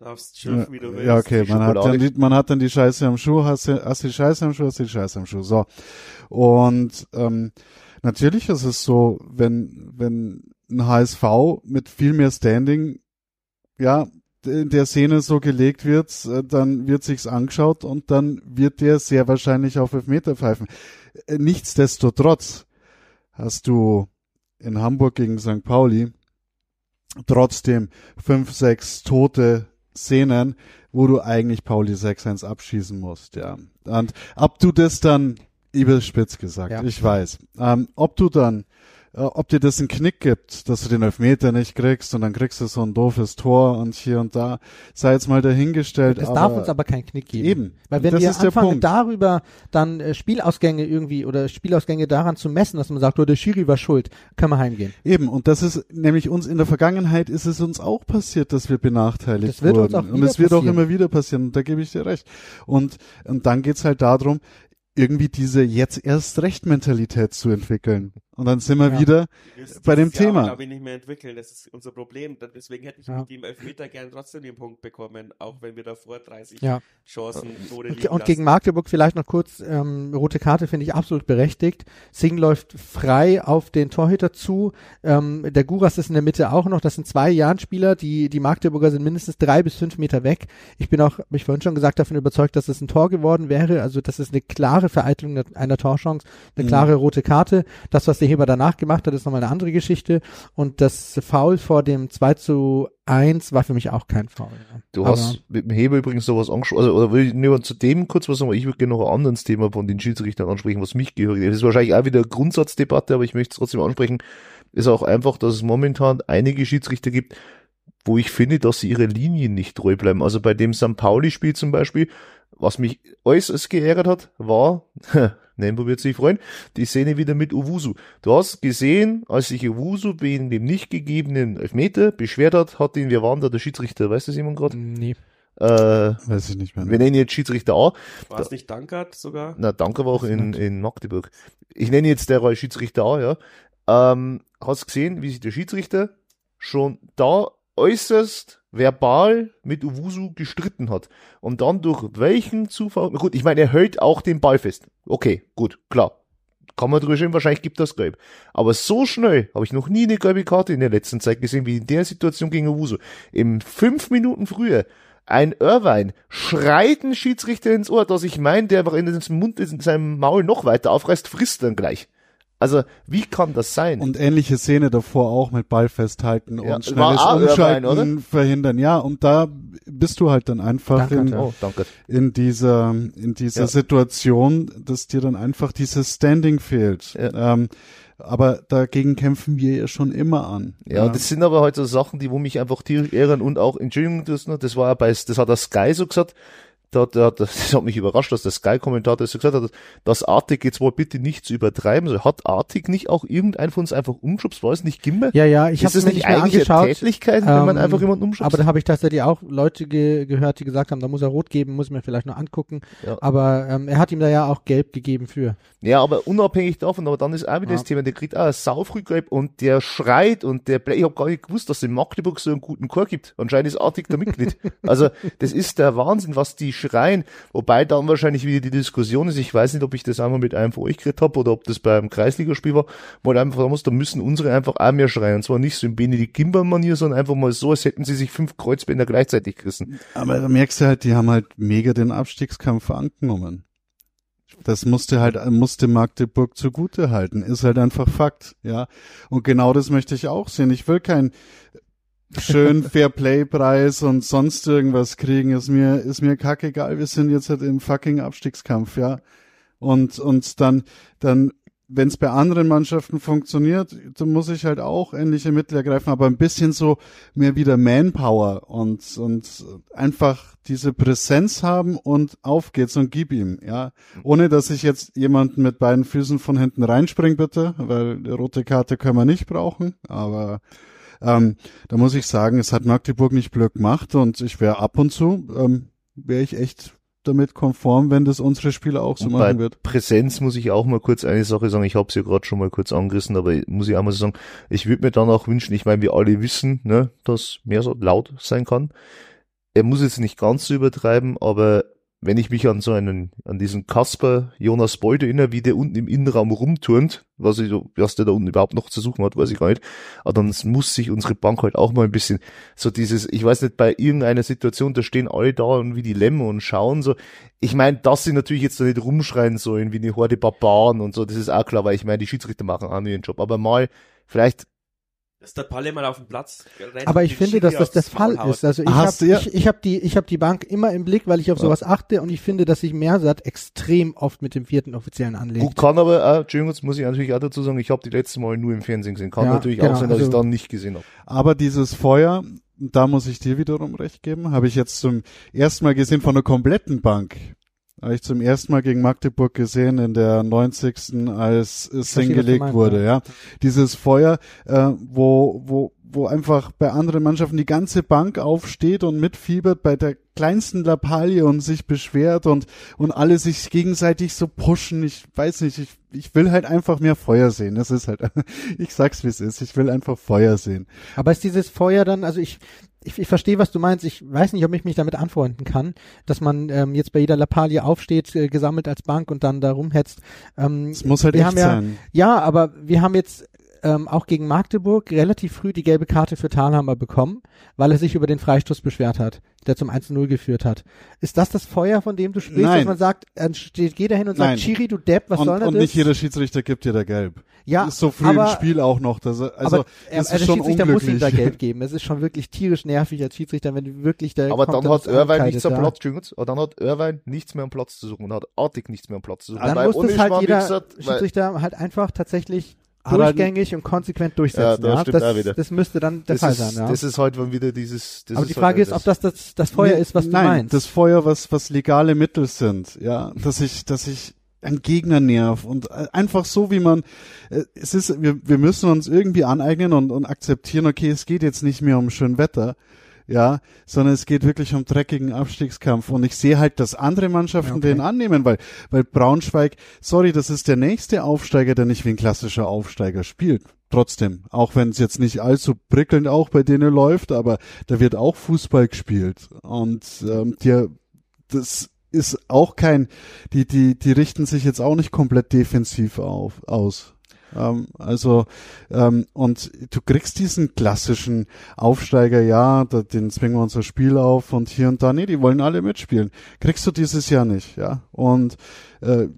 Darfst schimpfen, wie du willst.
Ja, okay, man hat, dann die, man hat dann die Scheiße am Schuh, hast du, hast du die Scheiße am Schuh, hast du die Scheiße am Schuh. So. Und ähm, natürlich ist es so, wenn, wenn ein HSV mit viel mehr Standing, ja, in der Szene so gelegt wird, äh, dann wird sich's angeschaut und dann wird der sehr wahrscheinlich auf Elfmeter pfeifen. Äh, Nichtsdestotrotz hast du in Hamburg gegen St. Pauli trotzdem fünf, sechs tote Szenen, wo du eigentlich Pauli 6-1 abschießen musst, ja. Und ob du das dann, überspitzt gesagt,
Ja.
ich weiß, ähm, ob du dann, ob dir das einen Knick gibt, dass du den Elfmeter nicht kriegst und dann kriegst du so ein doofes Tor und hier und da, sei jetzt mal dahingestellt.
Es darf uns aber keinen Knick geben.
Eben.
Weil wenn
das
wir anfangen, darüber dann äh, Spielausgänge irgendwie oder Spielausgänge daran zu messen, dass man sagt, oh, der Schiri war schuld, können wir heimgehen.
Eben, und das ist nämlich uns in der Vergangenheit ist es uns auch passiert, dass wir benachteiligt
Das wird
wurden.
uns auch
und es wird auch immer wieder passieren, und da gebe ich dir recht. Und, und dann geht's halt darum, irgendwie diese jetzt erst recht Mentalität zu entwickeln. Und dann sind wir
Ja.
wieder bei dem
Jahr,
Thema.
glaube ich, nicht mehr entwickeln. Das ist unser Problem. Deswegen hätte ich
Ja.
mit dem Elfmeter gern trotzdem den Punkt bekommen, auch wenn wir davor 30
Ja.
Chancen Tode
Und,
liegen
und gegen. Magdeburg vielleicht noch kurz, ähm, rote Karte finde ich absolut berechtigt. Singh läuft frei auf den Torhüter zu. Ähm, der Guras ist in der Mitte auch noch. Das sind zwei Jahrenspieler. Die, die Magdeburger sind mindestens drei bis fünf Meter weg. Ich bin auch, hab ich vorhin schon gesagt, davon überzeugt, dass es ein Tor geworden wäre. Also das ist eine klare Vereitelung einer Torchance, eine
Mhm.
klare rote Karte. Das, was der Heber danach gemacht hat, ist nochmal eine andere Geschichte. Und das Foul vor dem 2 zu 1 war für mich auch kein Foul. ja.
Du
Aber-
hast mit dem Heber übrigens sowas angesprochen, also, oder will ich nur zu dem kurz was sagen, aber ich würde gerne noch ein anderes Thema von den Schiedsrichtern ansprechen, was mich gehört. Das ist wahrscheinlich auch wieder eine Grundsatzdebatte, aber ich möchte es trotzdem ansprechen. Ist auch einfach, dass es momentan einige Schiedsrichter gibt, wo ich finde, dass sie ihre Linien nicht treu bleiben. Also bei dem St. Pauli-Spiel zum Beispiel, was mich äußerst geärgert hat, war, Nembo wird sich freuen, die Szene wieder mit Uwusu. Du hast gesehen, als sich Uwusu wegen dem nicht gegebenen Elfmeter beschwert hat, hat ihn, wer war denn da der Schiedsrichter, weißt du das jemand gerade?
Nee.
Äh,
weiß ich nicht mehr.
wir nennen jetzt Schiedsrichter A.
War es nicht Dankert sogar?
Na, danke war auch in, in Magdeburg. Ich nenne jetzt der Schiedsrichter A, ja. Ähm, hast gesehen, wie sich der Schiedsrichter schon da äußerst verbal mit Uwusu gestritten hat. Und dann durch welchen Zufall, gut, ich meine, er hält auch den Ball fest. Okay, gut, klar. Kann man drüber stehen, wahrscheinlich gibt das gelb. Aber so schnell habe ich noch nie eine gelbe Karte in der letzten Zeit gesehen, wie in der Situation gegen Uwusu. Im fünf Minuten früher ein Irvine schreit ein Schiedsrichter ins Ohr, dass ich meine, der einfach in seinem Mund, in seinem Maul noch weiter aufreißt, frisst dann gleich. Also, wie kann das sein?
Und ähnliche Szene davor auch mit Ball festhalten
Ja,
und schnelles Umschalten
Irvine,
verhindern. Ja, und da bist du halt dann einfach
Danke,
in,
ja.
oh, danke.
in dieser, in dieser
Ja.
Situation, dass dir dann einfach dieses Standing fehlt.
Ja.
Ähm, aber dagegen kämpfen wir ja schon immer an.
Ja, das sind aber halt so Sachen, die wo mich einfach tierisch ärgern und auch, Entschuldigung, das, das war ja bei, das hat der Sky so gesagt, da, da, das hat mich überrascht, dass der Sky-Kommentator so gesagt hat, dass Artig jetzt wohl bitte nicht zu übertreiben soll. Hat Artig nicht auch irgendein von uns einfach umschubst? War es nicht Gimmer?
Ja, ja, ich habe es
nicht
nicht mehr angeschaut.
Tätlichkeit, wenn man
Ähm,
einfach jemanden umschubst?
Aber da habe ich tatsächlich auch Leute ge gehört, die gesagt haben, da muss er rot geben, muss ich mir vielleicht noch angucken.
Ja.
Aber ähm, er hat ihm da ja auch gelb gegeben für.
Ja, aber unabhängig davon, aber dann ist auch wieder
Ja.
das Thema, der kriegt auch ein Saufrückgelb und der schreit und der, ich habe gar nicht gewusst, dass es in Magdeburg so einen guten Chor gibt. Anscheinend ist Artig da Mitglied. Also, das ist der Wahnsinn, was die schreien. Wobei dann wahrscheinlich wieder die Diskussion ist, ich weiß nicht, ob ich das einmal mit einem von euch geredet habe oder ob das beim Kreisligaspiel war, wo halt einfach muss, da müssen unsere einfach auch mehr schreien. Und zwar nicht so in Benedikt Gimber-Manier, sondern einfach mal so, als hätten sie sich fünf Kreuzbänder gleichzeitig gerissen.
Aber da merkst du halt, die haben halt mega den Abstiegskampf angenommen. Das musste halt, musste Magdeburg zugute halten. Ist halt einfach Fakt, ja. Und genau das möchte ich auch sehen. Ich will keinen schönen Fairplay-Preis und sonst irgendwas kriegen. Ist mir, ist mir kackegal. Wir sind jetzt halt im fucking Abstiegskampf, ja. Und, und dann, dann, wenn es bei anderen Mannschaften funktioniert, dann muss ich halt auch ähnliche Mittel ergreifen, aber ein bisschen so mehr wieder Manpower und, und einfach diese Präsenz haben und auf geht's und gib ihm, ja. Ohne, dass ich jetzt jemanden mit beiden Füßen von hinten reinspring, bitte, weil rote Karte können wir nicht brauchen, aber Ähm, da muss ich sagen, es hat Magdeburg nicht blöd gemacht und ich wäre ab und zu, ähm, wäre ich echt damit konform, wenn das unsere Spieler auch so
Und
machen
bei
wird.
Präsenz muss ich auch mal kurz eine Sache sagen. Ich habe es ja gerade schon mal kurz angerissen, aber muss ich auch mal so sagen, ich würde mir dann auch wünschen, ich meine, wir alle wissen, ne, dass mehr so laut sein kann. Er muss jetzt nicht ganz so übertreiben, aber wenn ich mich an so einen, an diesen Kasper Jonas Beuth erinnere, wie der unten im Innenraum rumturnt, was, ich, was der da unten überhaupt noch zu suchen hat, weiß ich gar nicht. Aber dann muss sich unsere Bank halt auch mal ein bisschen so dieses, ich weiß nicht, bei irgendeiner Situation, da stehen alle da und wie die Lämmer und schauen so. Ich meine, dass sie natürlich jetzt da nicht rumschreien sollen wie eine Horde Barbaren und so, das ist auch klar, weil ich meine, die Schiedsrichter machen auch nur ihren Job. Aber mal, vielleicht
Dass der Palle mal auf den Platz
Aber ich finde, dass das der Fall
haut.
ist. Also ich habe
ja-
ich, ich hab die, ich hab die Bank immer im Blick, weil ich auf
Ja.
sowas achte und ich finde, dass sich Mersat extrem oft mit dem vierten Offiziellen anlegt.
Gut, kann aber auch, Entschuldigung, muss ich natürlich auch dazu sagen, ich habe die letzte Mal nur im Fernsehen gesehen. Kann
Ja,
natürlich
genau,
auch sein, dass
also-
ich dann nicht gesehen habe.
Aber dieses Feuer, da muss ich dir wiederum recht geben, habe ich jetzt zum ersten Mal gesehen von der kompletten Bank. Habe ich zum ersten Mal gegen Magdeburg gesehen in der 90. als es hingelegt
meinst,
wurde,
ja.
ja. Dieses Feuer, äh, wo, wo, wo einfach bei anderen Mannschaften die ganze Bank aufsteht und mitfiebert bei der kleinsten Lappalie und sich beschwert und, und alle sich gegenseitig so pushen. Ich weiß nicht, ich, ich will halt einfach mehr Feuer sehen. Das ist halt, ich sag's wie es ist. Ich will einfach Feuer sehen.
Aber ist dieses Feuer dann, also ich, ich, ich verstehe, was du meinst. Ich weiß nicht, ob ich mich damit anfreunden kann, dass man ähm, jetzt bei jeder Lappalie aufsteht, äh, gesammelt als Bank und dann da rumhetzt. Ähm,
Es muss halt
wir
echt
ja,
sein.
Ja, aber wir haben jetzt ähm, auch gegen Magdeburg relativ früh die gelbe Karte für Thalhammer bekommen, weil er sich über den Freistoß beschwert hat, der zum 1-0 geführt hat. Ist das das Feuer, von dem du sprichst,
Nein.
dass man sagt, dann steht jeder hin und
Nein.
sagt, Chiri, du Depp, was
und,
soll denn
und
das?
nicht jeder Schiedsrichter gibt dir da gelb.
ja,
ist so früh
aber,
im Spiel auch noch. Das, also,
aber er,
das
der
ist schon
Schiedsrichter muss ihm
unglücklich.
da gelb geben. Es ist schon wirklich tierisch nervig als Schiedsrichter, wenn du wirklich da
Aber
kommt
dann hat
das
Irvine nichts am. Platz, aber dann hat Irvine nichts mehr am Platz zu suchen und hat artig nichts mehr am Platz zu suchen.
Dann muss das halt jeder Schiedsrichter halt einfach tatsächlich durchgängig und konsequent
Ja,
durchsetzen.
das
Ja,
stimmt
das,
auch wieder.
das müsste dann der
das
Fall
ist,
sein. Ja.
Das ist halt dann wieder dieses, das
Aber die Frage ist, ob das das, das Feuer
Nee,
ist, was du
nein,
meinst.
das Feuer, was, was legale Mittel sind, ja, dass ich, dass ich einen Gegner nerv und äh, einfach so, wie man, äh, es ist, wir, wir müssen uns irgendwie aneignen und, und akzeptieren, okay, es geht jetzt nicht mehr um schön Wetter, ja, sondern es geht wirklich um dreckigen Abstiegskampf und ich sehe halt, dass andere Mannschaften
okay.
den annehmen, weil, weil Braunschweig, sorry, das ist der nächste Aufsteiger, der nicht wie ein klassischer Aufsteiger spielt. Trotzdem, auch wenn es jetzt nicht allzu prickelnd auch bei denen läuft, aber da wird auch Fußball gespielt und ähm, dir, das ist auch kein, die, die, die richten sich jetzt auch nicht komplett defensiv auf, aus. Ähm, also, ähm, und du kriegst diesen klassischen Aufsteiger, ja, da, den zwingen wir unser Spiel auf und hier und da, nee, die wollen alle mitspielen. Kriegst du dieses Jahr nicht, ja. Und äh,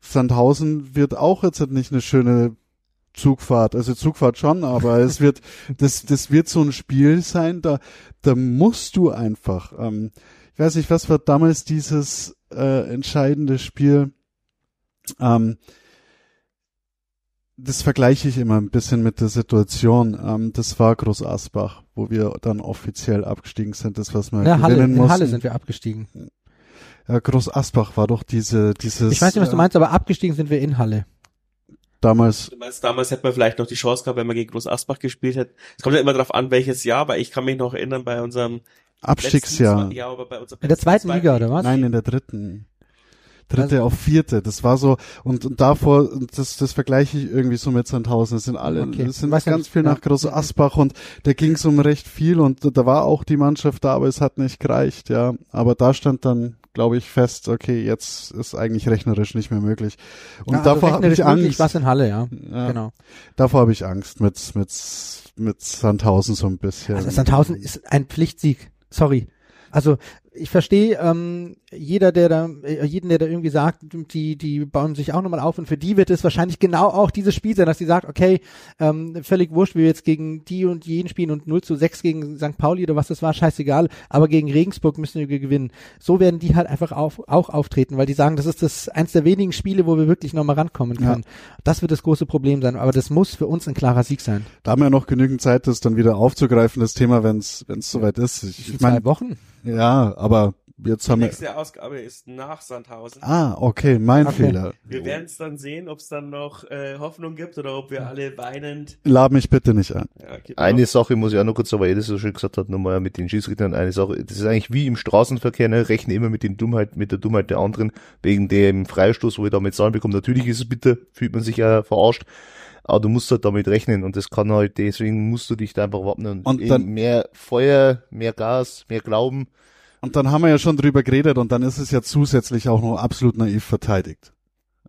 Sandhausen wird auch jetzt nicht eine schöne Zugfahrt, also Zugfahrt schon, aber es wird, das, das wird so ein Spiel sein, da, da musst du einfach, ähm, ich weiß nicht, was war damals dieses äh, entscheidende Spiel, ähm, das vergleiche ich immer ein bisschen mit der Situation. Ähm, das war Groß Asbach, wo wir dann offiziell abgestiegen sind. Das, was wir
in Halle,
gewinnen
in
mussten.
Halle sind wir abgestiegen.
Ja, Groß Asbach war doch diese, dieses.
Ich weiß nicht, was du
äh,
meinst, aber abgestiegen sind wir in Halle.
Damals.
Du meinst, damals hätte man vielleicht noch die Chance gehabt, wenn man gegen Groß Asbach gespielt hätte. Es kommt ja immer darauf an, welches Jahr, weil ich kann mich noch erinnern bei unserem
Abstiegsjahr.
letzten- ja, aber bei unserem
In der zweiten Liga, oder was?
Nein, in der dritten. Dritte
Also-
auf vierte. Das war so, und, und davor, das, das vergleiche ich irgendwie so mit Sandhausen. Das sind alle,
Okay.
das sind
Weiß
ganz
nicht,
viel nach Groß Asbach und da ging es um recht viel und da war auch die Mannschaft da, aber es hat nicht gereicht, ja. Aber da stand dann, glaube ich, fest, okay, jetzt ist eigentlich rechnerisch nicht mehr möglich. Und
ja, also
davor habe ich Angst.
was in Halle, ja.
Ja,
Genau.
Davor habe ich Angst mit, mit, mit Sandhausen so ein bisschen.
Also Sandhausen ist ein Pflichtsieg. Sorry. Also ich verstehe ähm, jeder, der da, äh, jeden, der da irgendwie sagt, die, die bauen sich auch nochmal auf und für die wird es wahrscheinlich genau auch dieses Spiel sein, dass die sagt, okay, ähm, völlig wurscht, wie wir jetzt gegen die und jeden spielen und 0 zu 6 gegen St. Pauli oder was das war, scheißegal, aber gegen Regensburg müssen wir gewinnen. So werden die halt einfach auf, auch auftreten, weil die sagen, das ist das eins der wenigen Spiele, wo wir wirklich nochmal rankommen
Ja.
können. Das wird das große Problem sein, aber das muss für uns ein klarer Sieg sein.
Da haben wir noch genügend Zeit, das dann wieder aufzugreifen, das Thema, wenn es wenn es soweit ist. Ich, ich meine,
Wochen.
Ja, aber jetzt
Die
haben wir.
nächste Ausgabe ist nach Sandhausen.
Ah, okay, mein
Okay.
Fehler.
Wir werden es dann sehen, ob es dann noch äh, Hoffnung gibt oder ob wir alle weinend.
Lad mich bitte nicht ein.
Ja.
Eine Sache muss ich auch noch kurz, aber das so schön gesagt hat, nochmal mit den Schiedsrichtern eine Sache. Das ist eigentlich wie im Straßenverkehr, ne? rechne immer mit den Dummheit, mit der Dummheit der anderen, wegen dem Freistoß, wo ich damit Zahlen bekomme. Natürlich ist es bitter, fühlt man sich ja verarscht. Aber du musst halt damit rechnen und das kann halt, deswegen musst du dich da einfach wappnen.
Und
eben
dann-
mehr Feuer, mehr Gas, mehr Glauben.
Und dann haben wir ja schon drüber geredet und dann ist es ja zusätzlich auch noch absolut naiv verteidigt.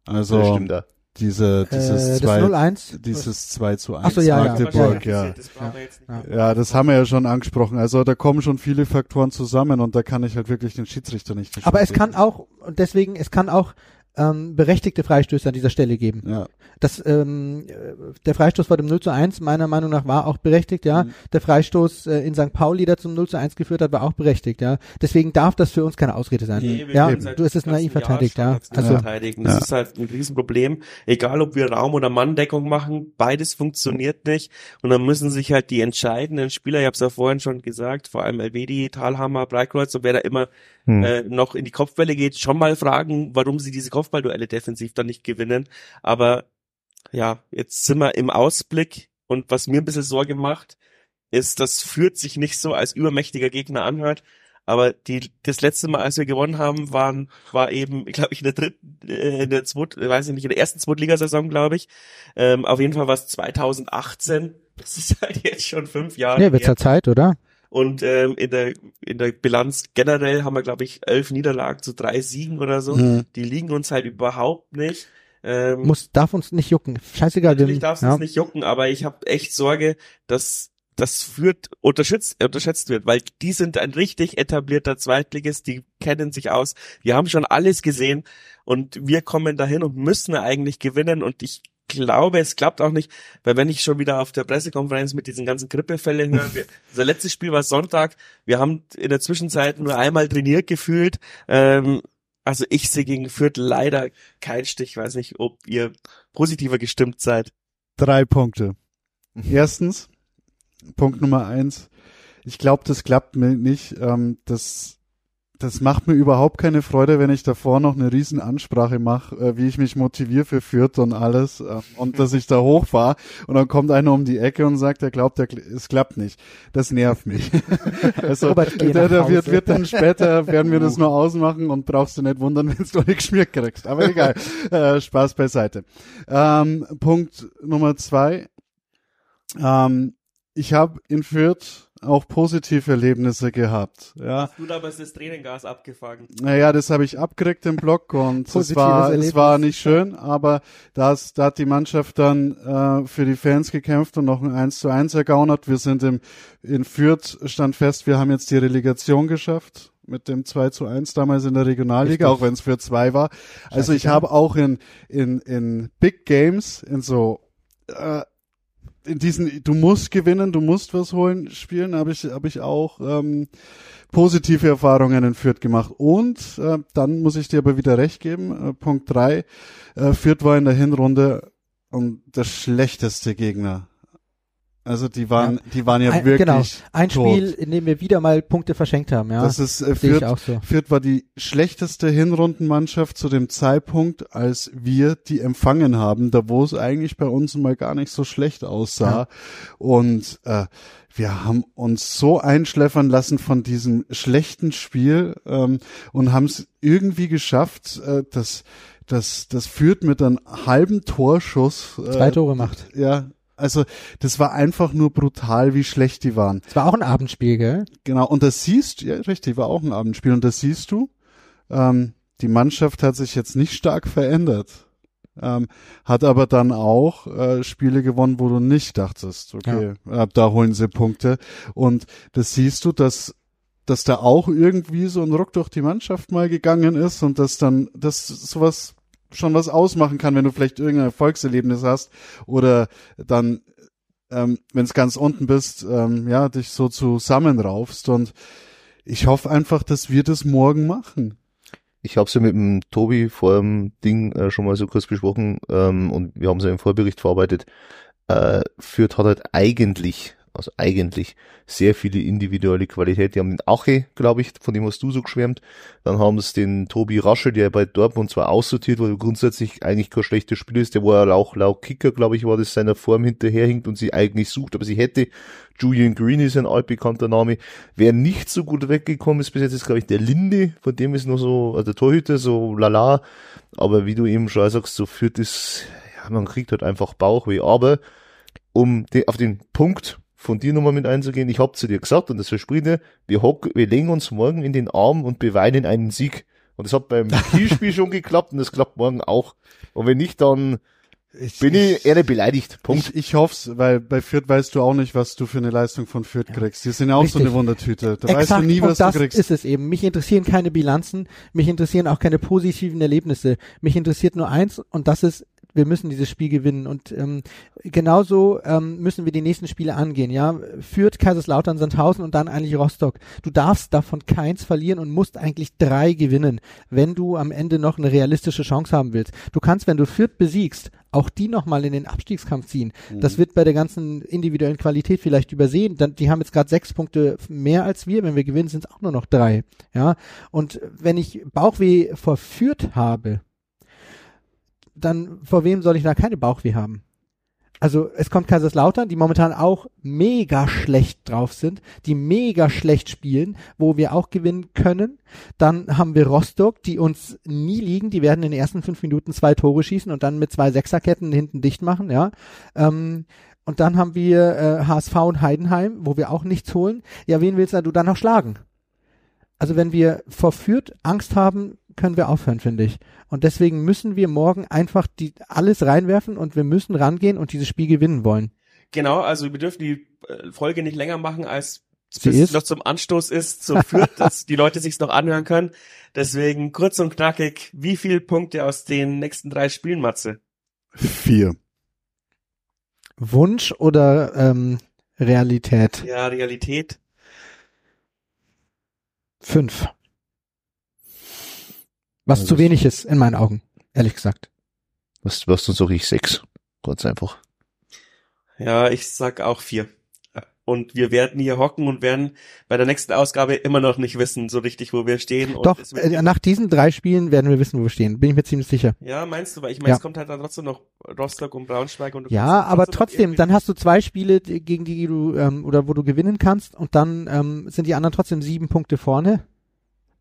das
Also
stimmt da.
diese, dieses
äh, das
zwei,
0-1.
dieses 2 zu 1
Ach so, ja, ja.
Magdeburg,
Ja,
ja.
ja. Das.
Ja.
Ja, das haben wir ja schon angesprochen. Also da kommen schon viele Faktoren zusammen und da kann ich halt wirklich den Schiedsrichter nicht.
Aber es kann auch, und deswegen, es kann auch ähm, berechtigte Freistöße an dieser Stelle geben.
Ja,
Das, ähm, äh, der Freistoß vor dem 0 zu 1 meiner Meinung nach war auch berechtigt, ja.
Mhm.
Der Freistoß äh, in St. Pauli, der zum 0 zu 1 geführt hat, war auch berechtigt, ja. Deswegen darf das für uns keine Ausrede sein.
Nee, wir
ja, du hast es naiv verteidigt, ja. Also,
verteidigen. Das
Ja.
ist halt ein Riesenproblem. Egal, ob wir Raum- oder Manndeckung machen, beides funktioniert nicht. Und dann müssen sich halt die entscheidenden Spieler, ich habe es ja vorhin schon gesagt, vor allem Elvedi, Talhammer, Breitkreuz und wer da immer
Hm.
äh, noch in die Kopfbälle geht, schon mal fragen, warum sie diese Kopfballduelle defensiv dann nicht gewinnen. Aber ja, jetzt sind wir im Ausblick und was mir ein bisschen Sorge macht, ist, das führt sich nicht so als übermächtiger Gegner anhört. Aber die, das letzte Mal, als wir gewonnen haben, waren, war eben, glaube ich, in der dritten, äh, in der zweiten, weiß ich nicht, in der ersten Zweitligasaison, glaube ich. Ähm, auf jeden Fall war es 2018. Das ist halt jetzt schon fünf Jahre.
nee, wird's ja Zeit, oder?
Und ähm, in der in der Bilanz generell haben wir, glaube ich, elf Niederlagen zu drei Siegen oder so.
Mhm.
Die liegen uns halt überhaupt nicht. Ähm,
Muss, darf uns nicht jucken. Scheißegal,
natürlich
wir,
darf es
ja.
uns nicht jucken, aber ich habe echt Sorge, dass das führt unterschätzt, unterschätzt wird, weil die sind ein richtig etablierter Zweitligist, die kennen sich aus, die haben schon alles gesehen und wir kommen dahin und müssen eigentlich gewinnen und ich glaube, es klappt auch nicht, weil wenn ich schon wieder auf der Pressekonferenz mit diesen ganzen Grippefällen höre, unser letztes Spiel war Sonntag, wir haben in der Zwischenzeit nur einmal trainiert gefühlt, ähm, also ich sehe gegen Fürth leider kein Stich, weiß nicht, ob ihr positiver gestimmt seid.
drei Punkte. Erstens, Punkt Nummer eins. Ich glaube, das klappt mir nicht. Ähm, das, das macht mir überhaupt keine Freude, wenn ich davor noch eine riesen Ansprache mache, äh, wie ich mich motiviere für Fürth und alles äh, und dass ich da hochfahre und dann kommt einer um die Ecke und sagt, er glaubt, er, kl- es klappt nicht. Das nervt mich. also
Robert, nach
da wird, wird dann später, werden wir das nur ausmachen und brauchst du nicht wundern, wenn du nicht geschmiert kriegst. Aber egal, äh, Spaß beiseite. Ähm, Punkt Nummer zwei. Ähm, ich habe in Fürth auch positive Erlebnisse gehabt. Ja,
Du damals das Tränengas abgefangen.
naja, das habe ich abgekriegt im Block und es war, es war nicht schön, aber das, da hat die Mannschaft dann äh, für die Fans gekämpft und noch ein 1 zu 1 ergaunert. Wir sind im, in Fürth stand fest, wir haben jetzt die Relegation geschafft mit dem 2 zu 1 damals in der Regionalliga,
Richtig.
auch wenn es für zwei war. Also ich
Scheißegal.
habe auch in, in, in Big Games, in so äh, in diesen, du musst gewinnen, du musst was holen, spielen, habe ich, habe ich auch ähm, positive Erfahrungen in Fürth gemacht. Und äh, dann muss ich dir aber wieder recht geben, äh, Punkt drei äh, Fürth war in der Hinrunde und der schlechteste Gegner. Also die waren, die waren ja
Ein-
wirklich
genau. Ein
tot.
Spiel, in dem wir wieder mal Punkte verschenkt haben, ja.
Das ist äh, Fürth,
auch so.
Fürth war die schlechteste Hinrundenmannschaft zu dem Zeitpunkt, als wir die empfangen haben, da wo es eigentlich bei uns mal gar nicht so schlecht aussah. Und äh, wir haben uns so einschläfern lassen von diesem schlechten Spiel ähm, und haben es irgendwie geschafft, äh, dass das, das führt mit einem halben Torschuss. Äh,
Zwei Tore macht.
Ja, also das war einfach nur brutal, wie schlecht die waren.
Es war auch ein Abendspiel, gell?
Genau, und das siehst du, ja richtig, war auch ein Abendspiel, und das siehst du, ähm, die Mannschaft hat sich jetzt nicht stark verändert, ähm, hat aber dann auch äh, Spiele gewonnen, wo du nicht dachtest, okay, äh, da holen sie Punkte. Und das siehst du, dass dass da auch irgendwie so ein Ruck durch die Mannschaft mal gegangen ist und dass dann, dass sowas schon was ausmachen kann, wenn du vielleicht irgendein Erfolgserlebnis hast oder dann, ähm, wenn es ganz unten bist, ähm, ja, dich so zusammenraufst und ich hoffe einfach, dass wir das morgen machen.
Ich habe es ja mit dem Tobi vor dem Ding äh, schon mal so kurz besprochen ähm, und wir haben es ja im Vorbericht verarbeitet. Äh, Fürth hat halt eigentlich also eigentlich sehr viele individuelle Qualität. Die haben den Ache, glaube ich, von dem hast du so geschwärmt. Dann haben sie den Tobi Rasche, der bei Dortmund zwar aussortiert, weil grundsätzlich eigentlich kein schlechter Spieler ist, der war ja auch laut Kicker, glaube ich, war das seiner Form hinterherhinkt und sie eigentlich sucht, aber sie hätte Julian Green ist ein altbekannter Name. Wer nicht so gut weggekommen ist bis jetzt, ist, glaube ich, der Linde, von dem ist noch so, also der Torhüter, so lala. Aber wie du eben schon sagst, so führt es, ja, man kriegt halt einfach Bauchweh. Aber um die, auf den Punkt von dir nochmal mit einzugehen, ich habe zu dir gesagt, und das verspricht dir, wir, hock, wir legen uns morgen in den Arm und beweinen einen Sieg. Und das hat beim Kielspiel schon geklappt und das klappt morgen auch. Und wenn nicht, dann ich, bin ich, ich eher beleidigt. Punkt.
Ich, ich hoff's, weil bei Fürth weißt du auch nicht, was du für eine Leistung von Fürth ja. kriegst. Die sind ja auch Richtig. so eine Wundertüte. Da Exakt. weißt du nie, was
das
du kriegst.
ist es eben. Mich interessieren keine Bilanzen, mich interessieren auch keine positiven Erlebnisse. Mich interessiert nur eins und das ist, wir müssen dieses Spiel gewinnen und ähm, genauso ähm, müssen wir die nächsten Spiele angehen. Ja, führt Kaiserslautern, Sandhausen und dann eigentlich Rostock. Du darfst davon keins verlieren und musst eigentlich drei gewinnen, wenn du am Ende noch eine realistische Chance haben willst. Du kannst, wenn du Fürth besiegst, auch die nochmal in den Abstiegskampf ziehen. Mhm. Das wird bei der ganzen individuellen Qualität vielleicht übersehen. Dann, die haben jetzt gerade sechs Punkte mehr als wir. Wenn wir gewinnen, sind es auch nur noch drei. Ja, und wenn ich Bauchweh verführt habe, dann vor wem soll ich da keine Bauchweh haben? Also es kommt Kaiserslautern, die momentan auch mega schlecht drauf sind, die mega schlecht spielen, wo wir auch gewinnen können. Dann haben wir Rostock, die uns nie liegen, die werden in den ersten fünf Minuten zwei Tore schießen und dann mit zwei Sechserketten hinten dicht machen, ja. Ähm, und dann haben wir äh, HSV und Heidenheim, wo wir auch nichts holen. Ja, wen willst du dann noch schlagen? Also wenn wir verführt Angst haben, können wir aufhören, finde ich. Und deswegen müssen wir morgen einfach die alles reinwerfen und wir müssen rangehen und dieses Spiel gewinnen wollen.
Genau, also wir dürfen die äh, Folge nicht länger machen als bis es noch zum Anstoß ist, so führt, dass die Leute sich's noch anhören können. Deswegen kurz und knackig, wie viele Punkte aus den nächsten drei Spielen, Matze?
Vier.
Wunsch oder ähm, Realität?
Ja, Realität.
Fünf. Was also zu wenig ist, in meinen Augen, ehrlich gesagt.
Was, was dann sage ich sechs. Ganz einfach.
Ja, ich sag auch vier. Und wir werden hier hocken und werden bei der nächsten Ausgabe immer noch nicht wissen, so richtig, wo wir stehen.
Doch, äh, nach diesen drei Spielen werden wir wissen, wo wir stehen. Bin ich mir ziemlich sicher.
Ja, meinst du? Weil ich meine, ja. es kommt halt dann trotzdem noch Rostock und Braunschweig und
Ja, aber trotzdem, dann hast du zwei Spiele, gegen die du, ähm, oder wo du gewinnen kannst und dann ähm, sind die anderen trotzdem sieben Punkte vorne.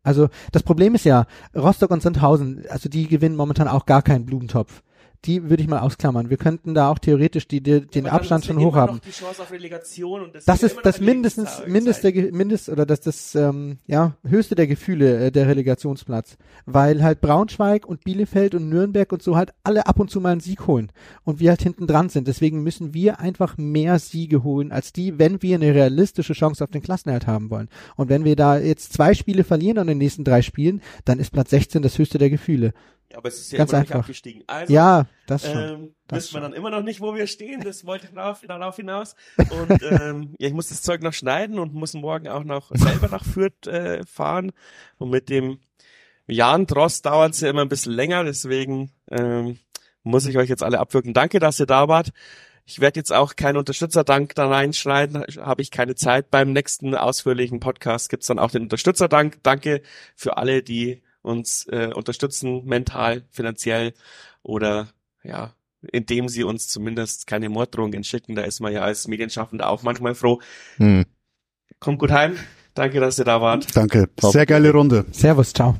Also das Problem ist ja, Rostock und Sandhausen, also die gewinnen momentan auch gar keinen Blumentopf die würde ich mal ausklammern. Wir könnten da auch theoretisch die, die den Aber Abstand schon hoch haben. das, das ist das mindestens mindeste Mindest oder das das ähm, ja höchste der Gefühle äh, der Relegationsplatz, weil halt Braunschweig und Bielefeld und Nürnberg und so halt alle ab und zu mal einen Sieg holen und wir halt hinten dran sind. Deswegen müssen wir einfach mehr Siege holen als die, wenn wir eine realistische Chance auf den Klassenerhalt haben wollen. Und wenn wir da jetzt zwei Spiele verlieren an den nächsten drei Spielen, dann ist Platz 16 das höchste der Gefühle.
Aber es ist ja
Ganz
immer
einfach.
nicht abgestiegen. Also,
ja, das schon.
Ähm, das wissen wir dann immer noch nicht, wo wir stehen. Das wollte ich darauf, darauf hinaus. Und ähm, ja, ich muss das Zeug noch schneiden und muss morgen auch noch selber nach Fürth äh, fahren. Und mit dem Jan Drost dauert es ja immer ein bisschen länger, deswegen ähm, muss ich euch jetzt alle abwirken. Danke, dass ihr da wart. Ich werde jetzt auch keinen Unterstützerdank da reinschneiden, habe ich keine Zeit. Beim nächsten ausführlichen Podcast gibt's dann auch den Unterstützerdank. Danke für alle, die uns äh, unterstützen, mental, finanziell oder ja, indem sie uns zumindest keine Morddrohungen schicken. Da ist man ja als Medienschaffender auch manchmal froh. Hm. Kommt gut heim. Danke, dass ihr da wart.
Danke. Sehr geile Runde.
Servus, ciao.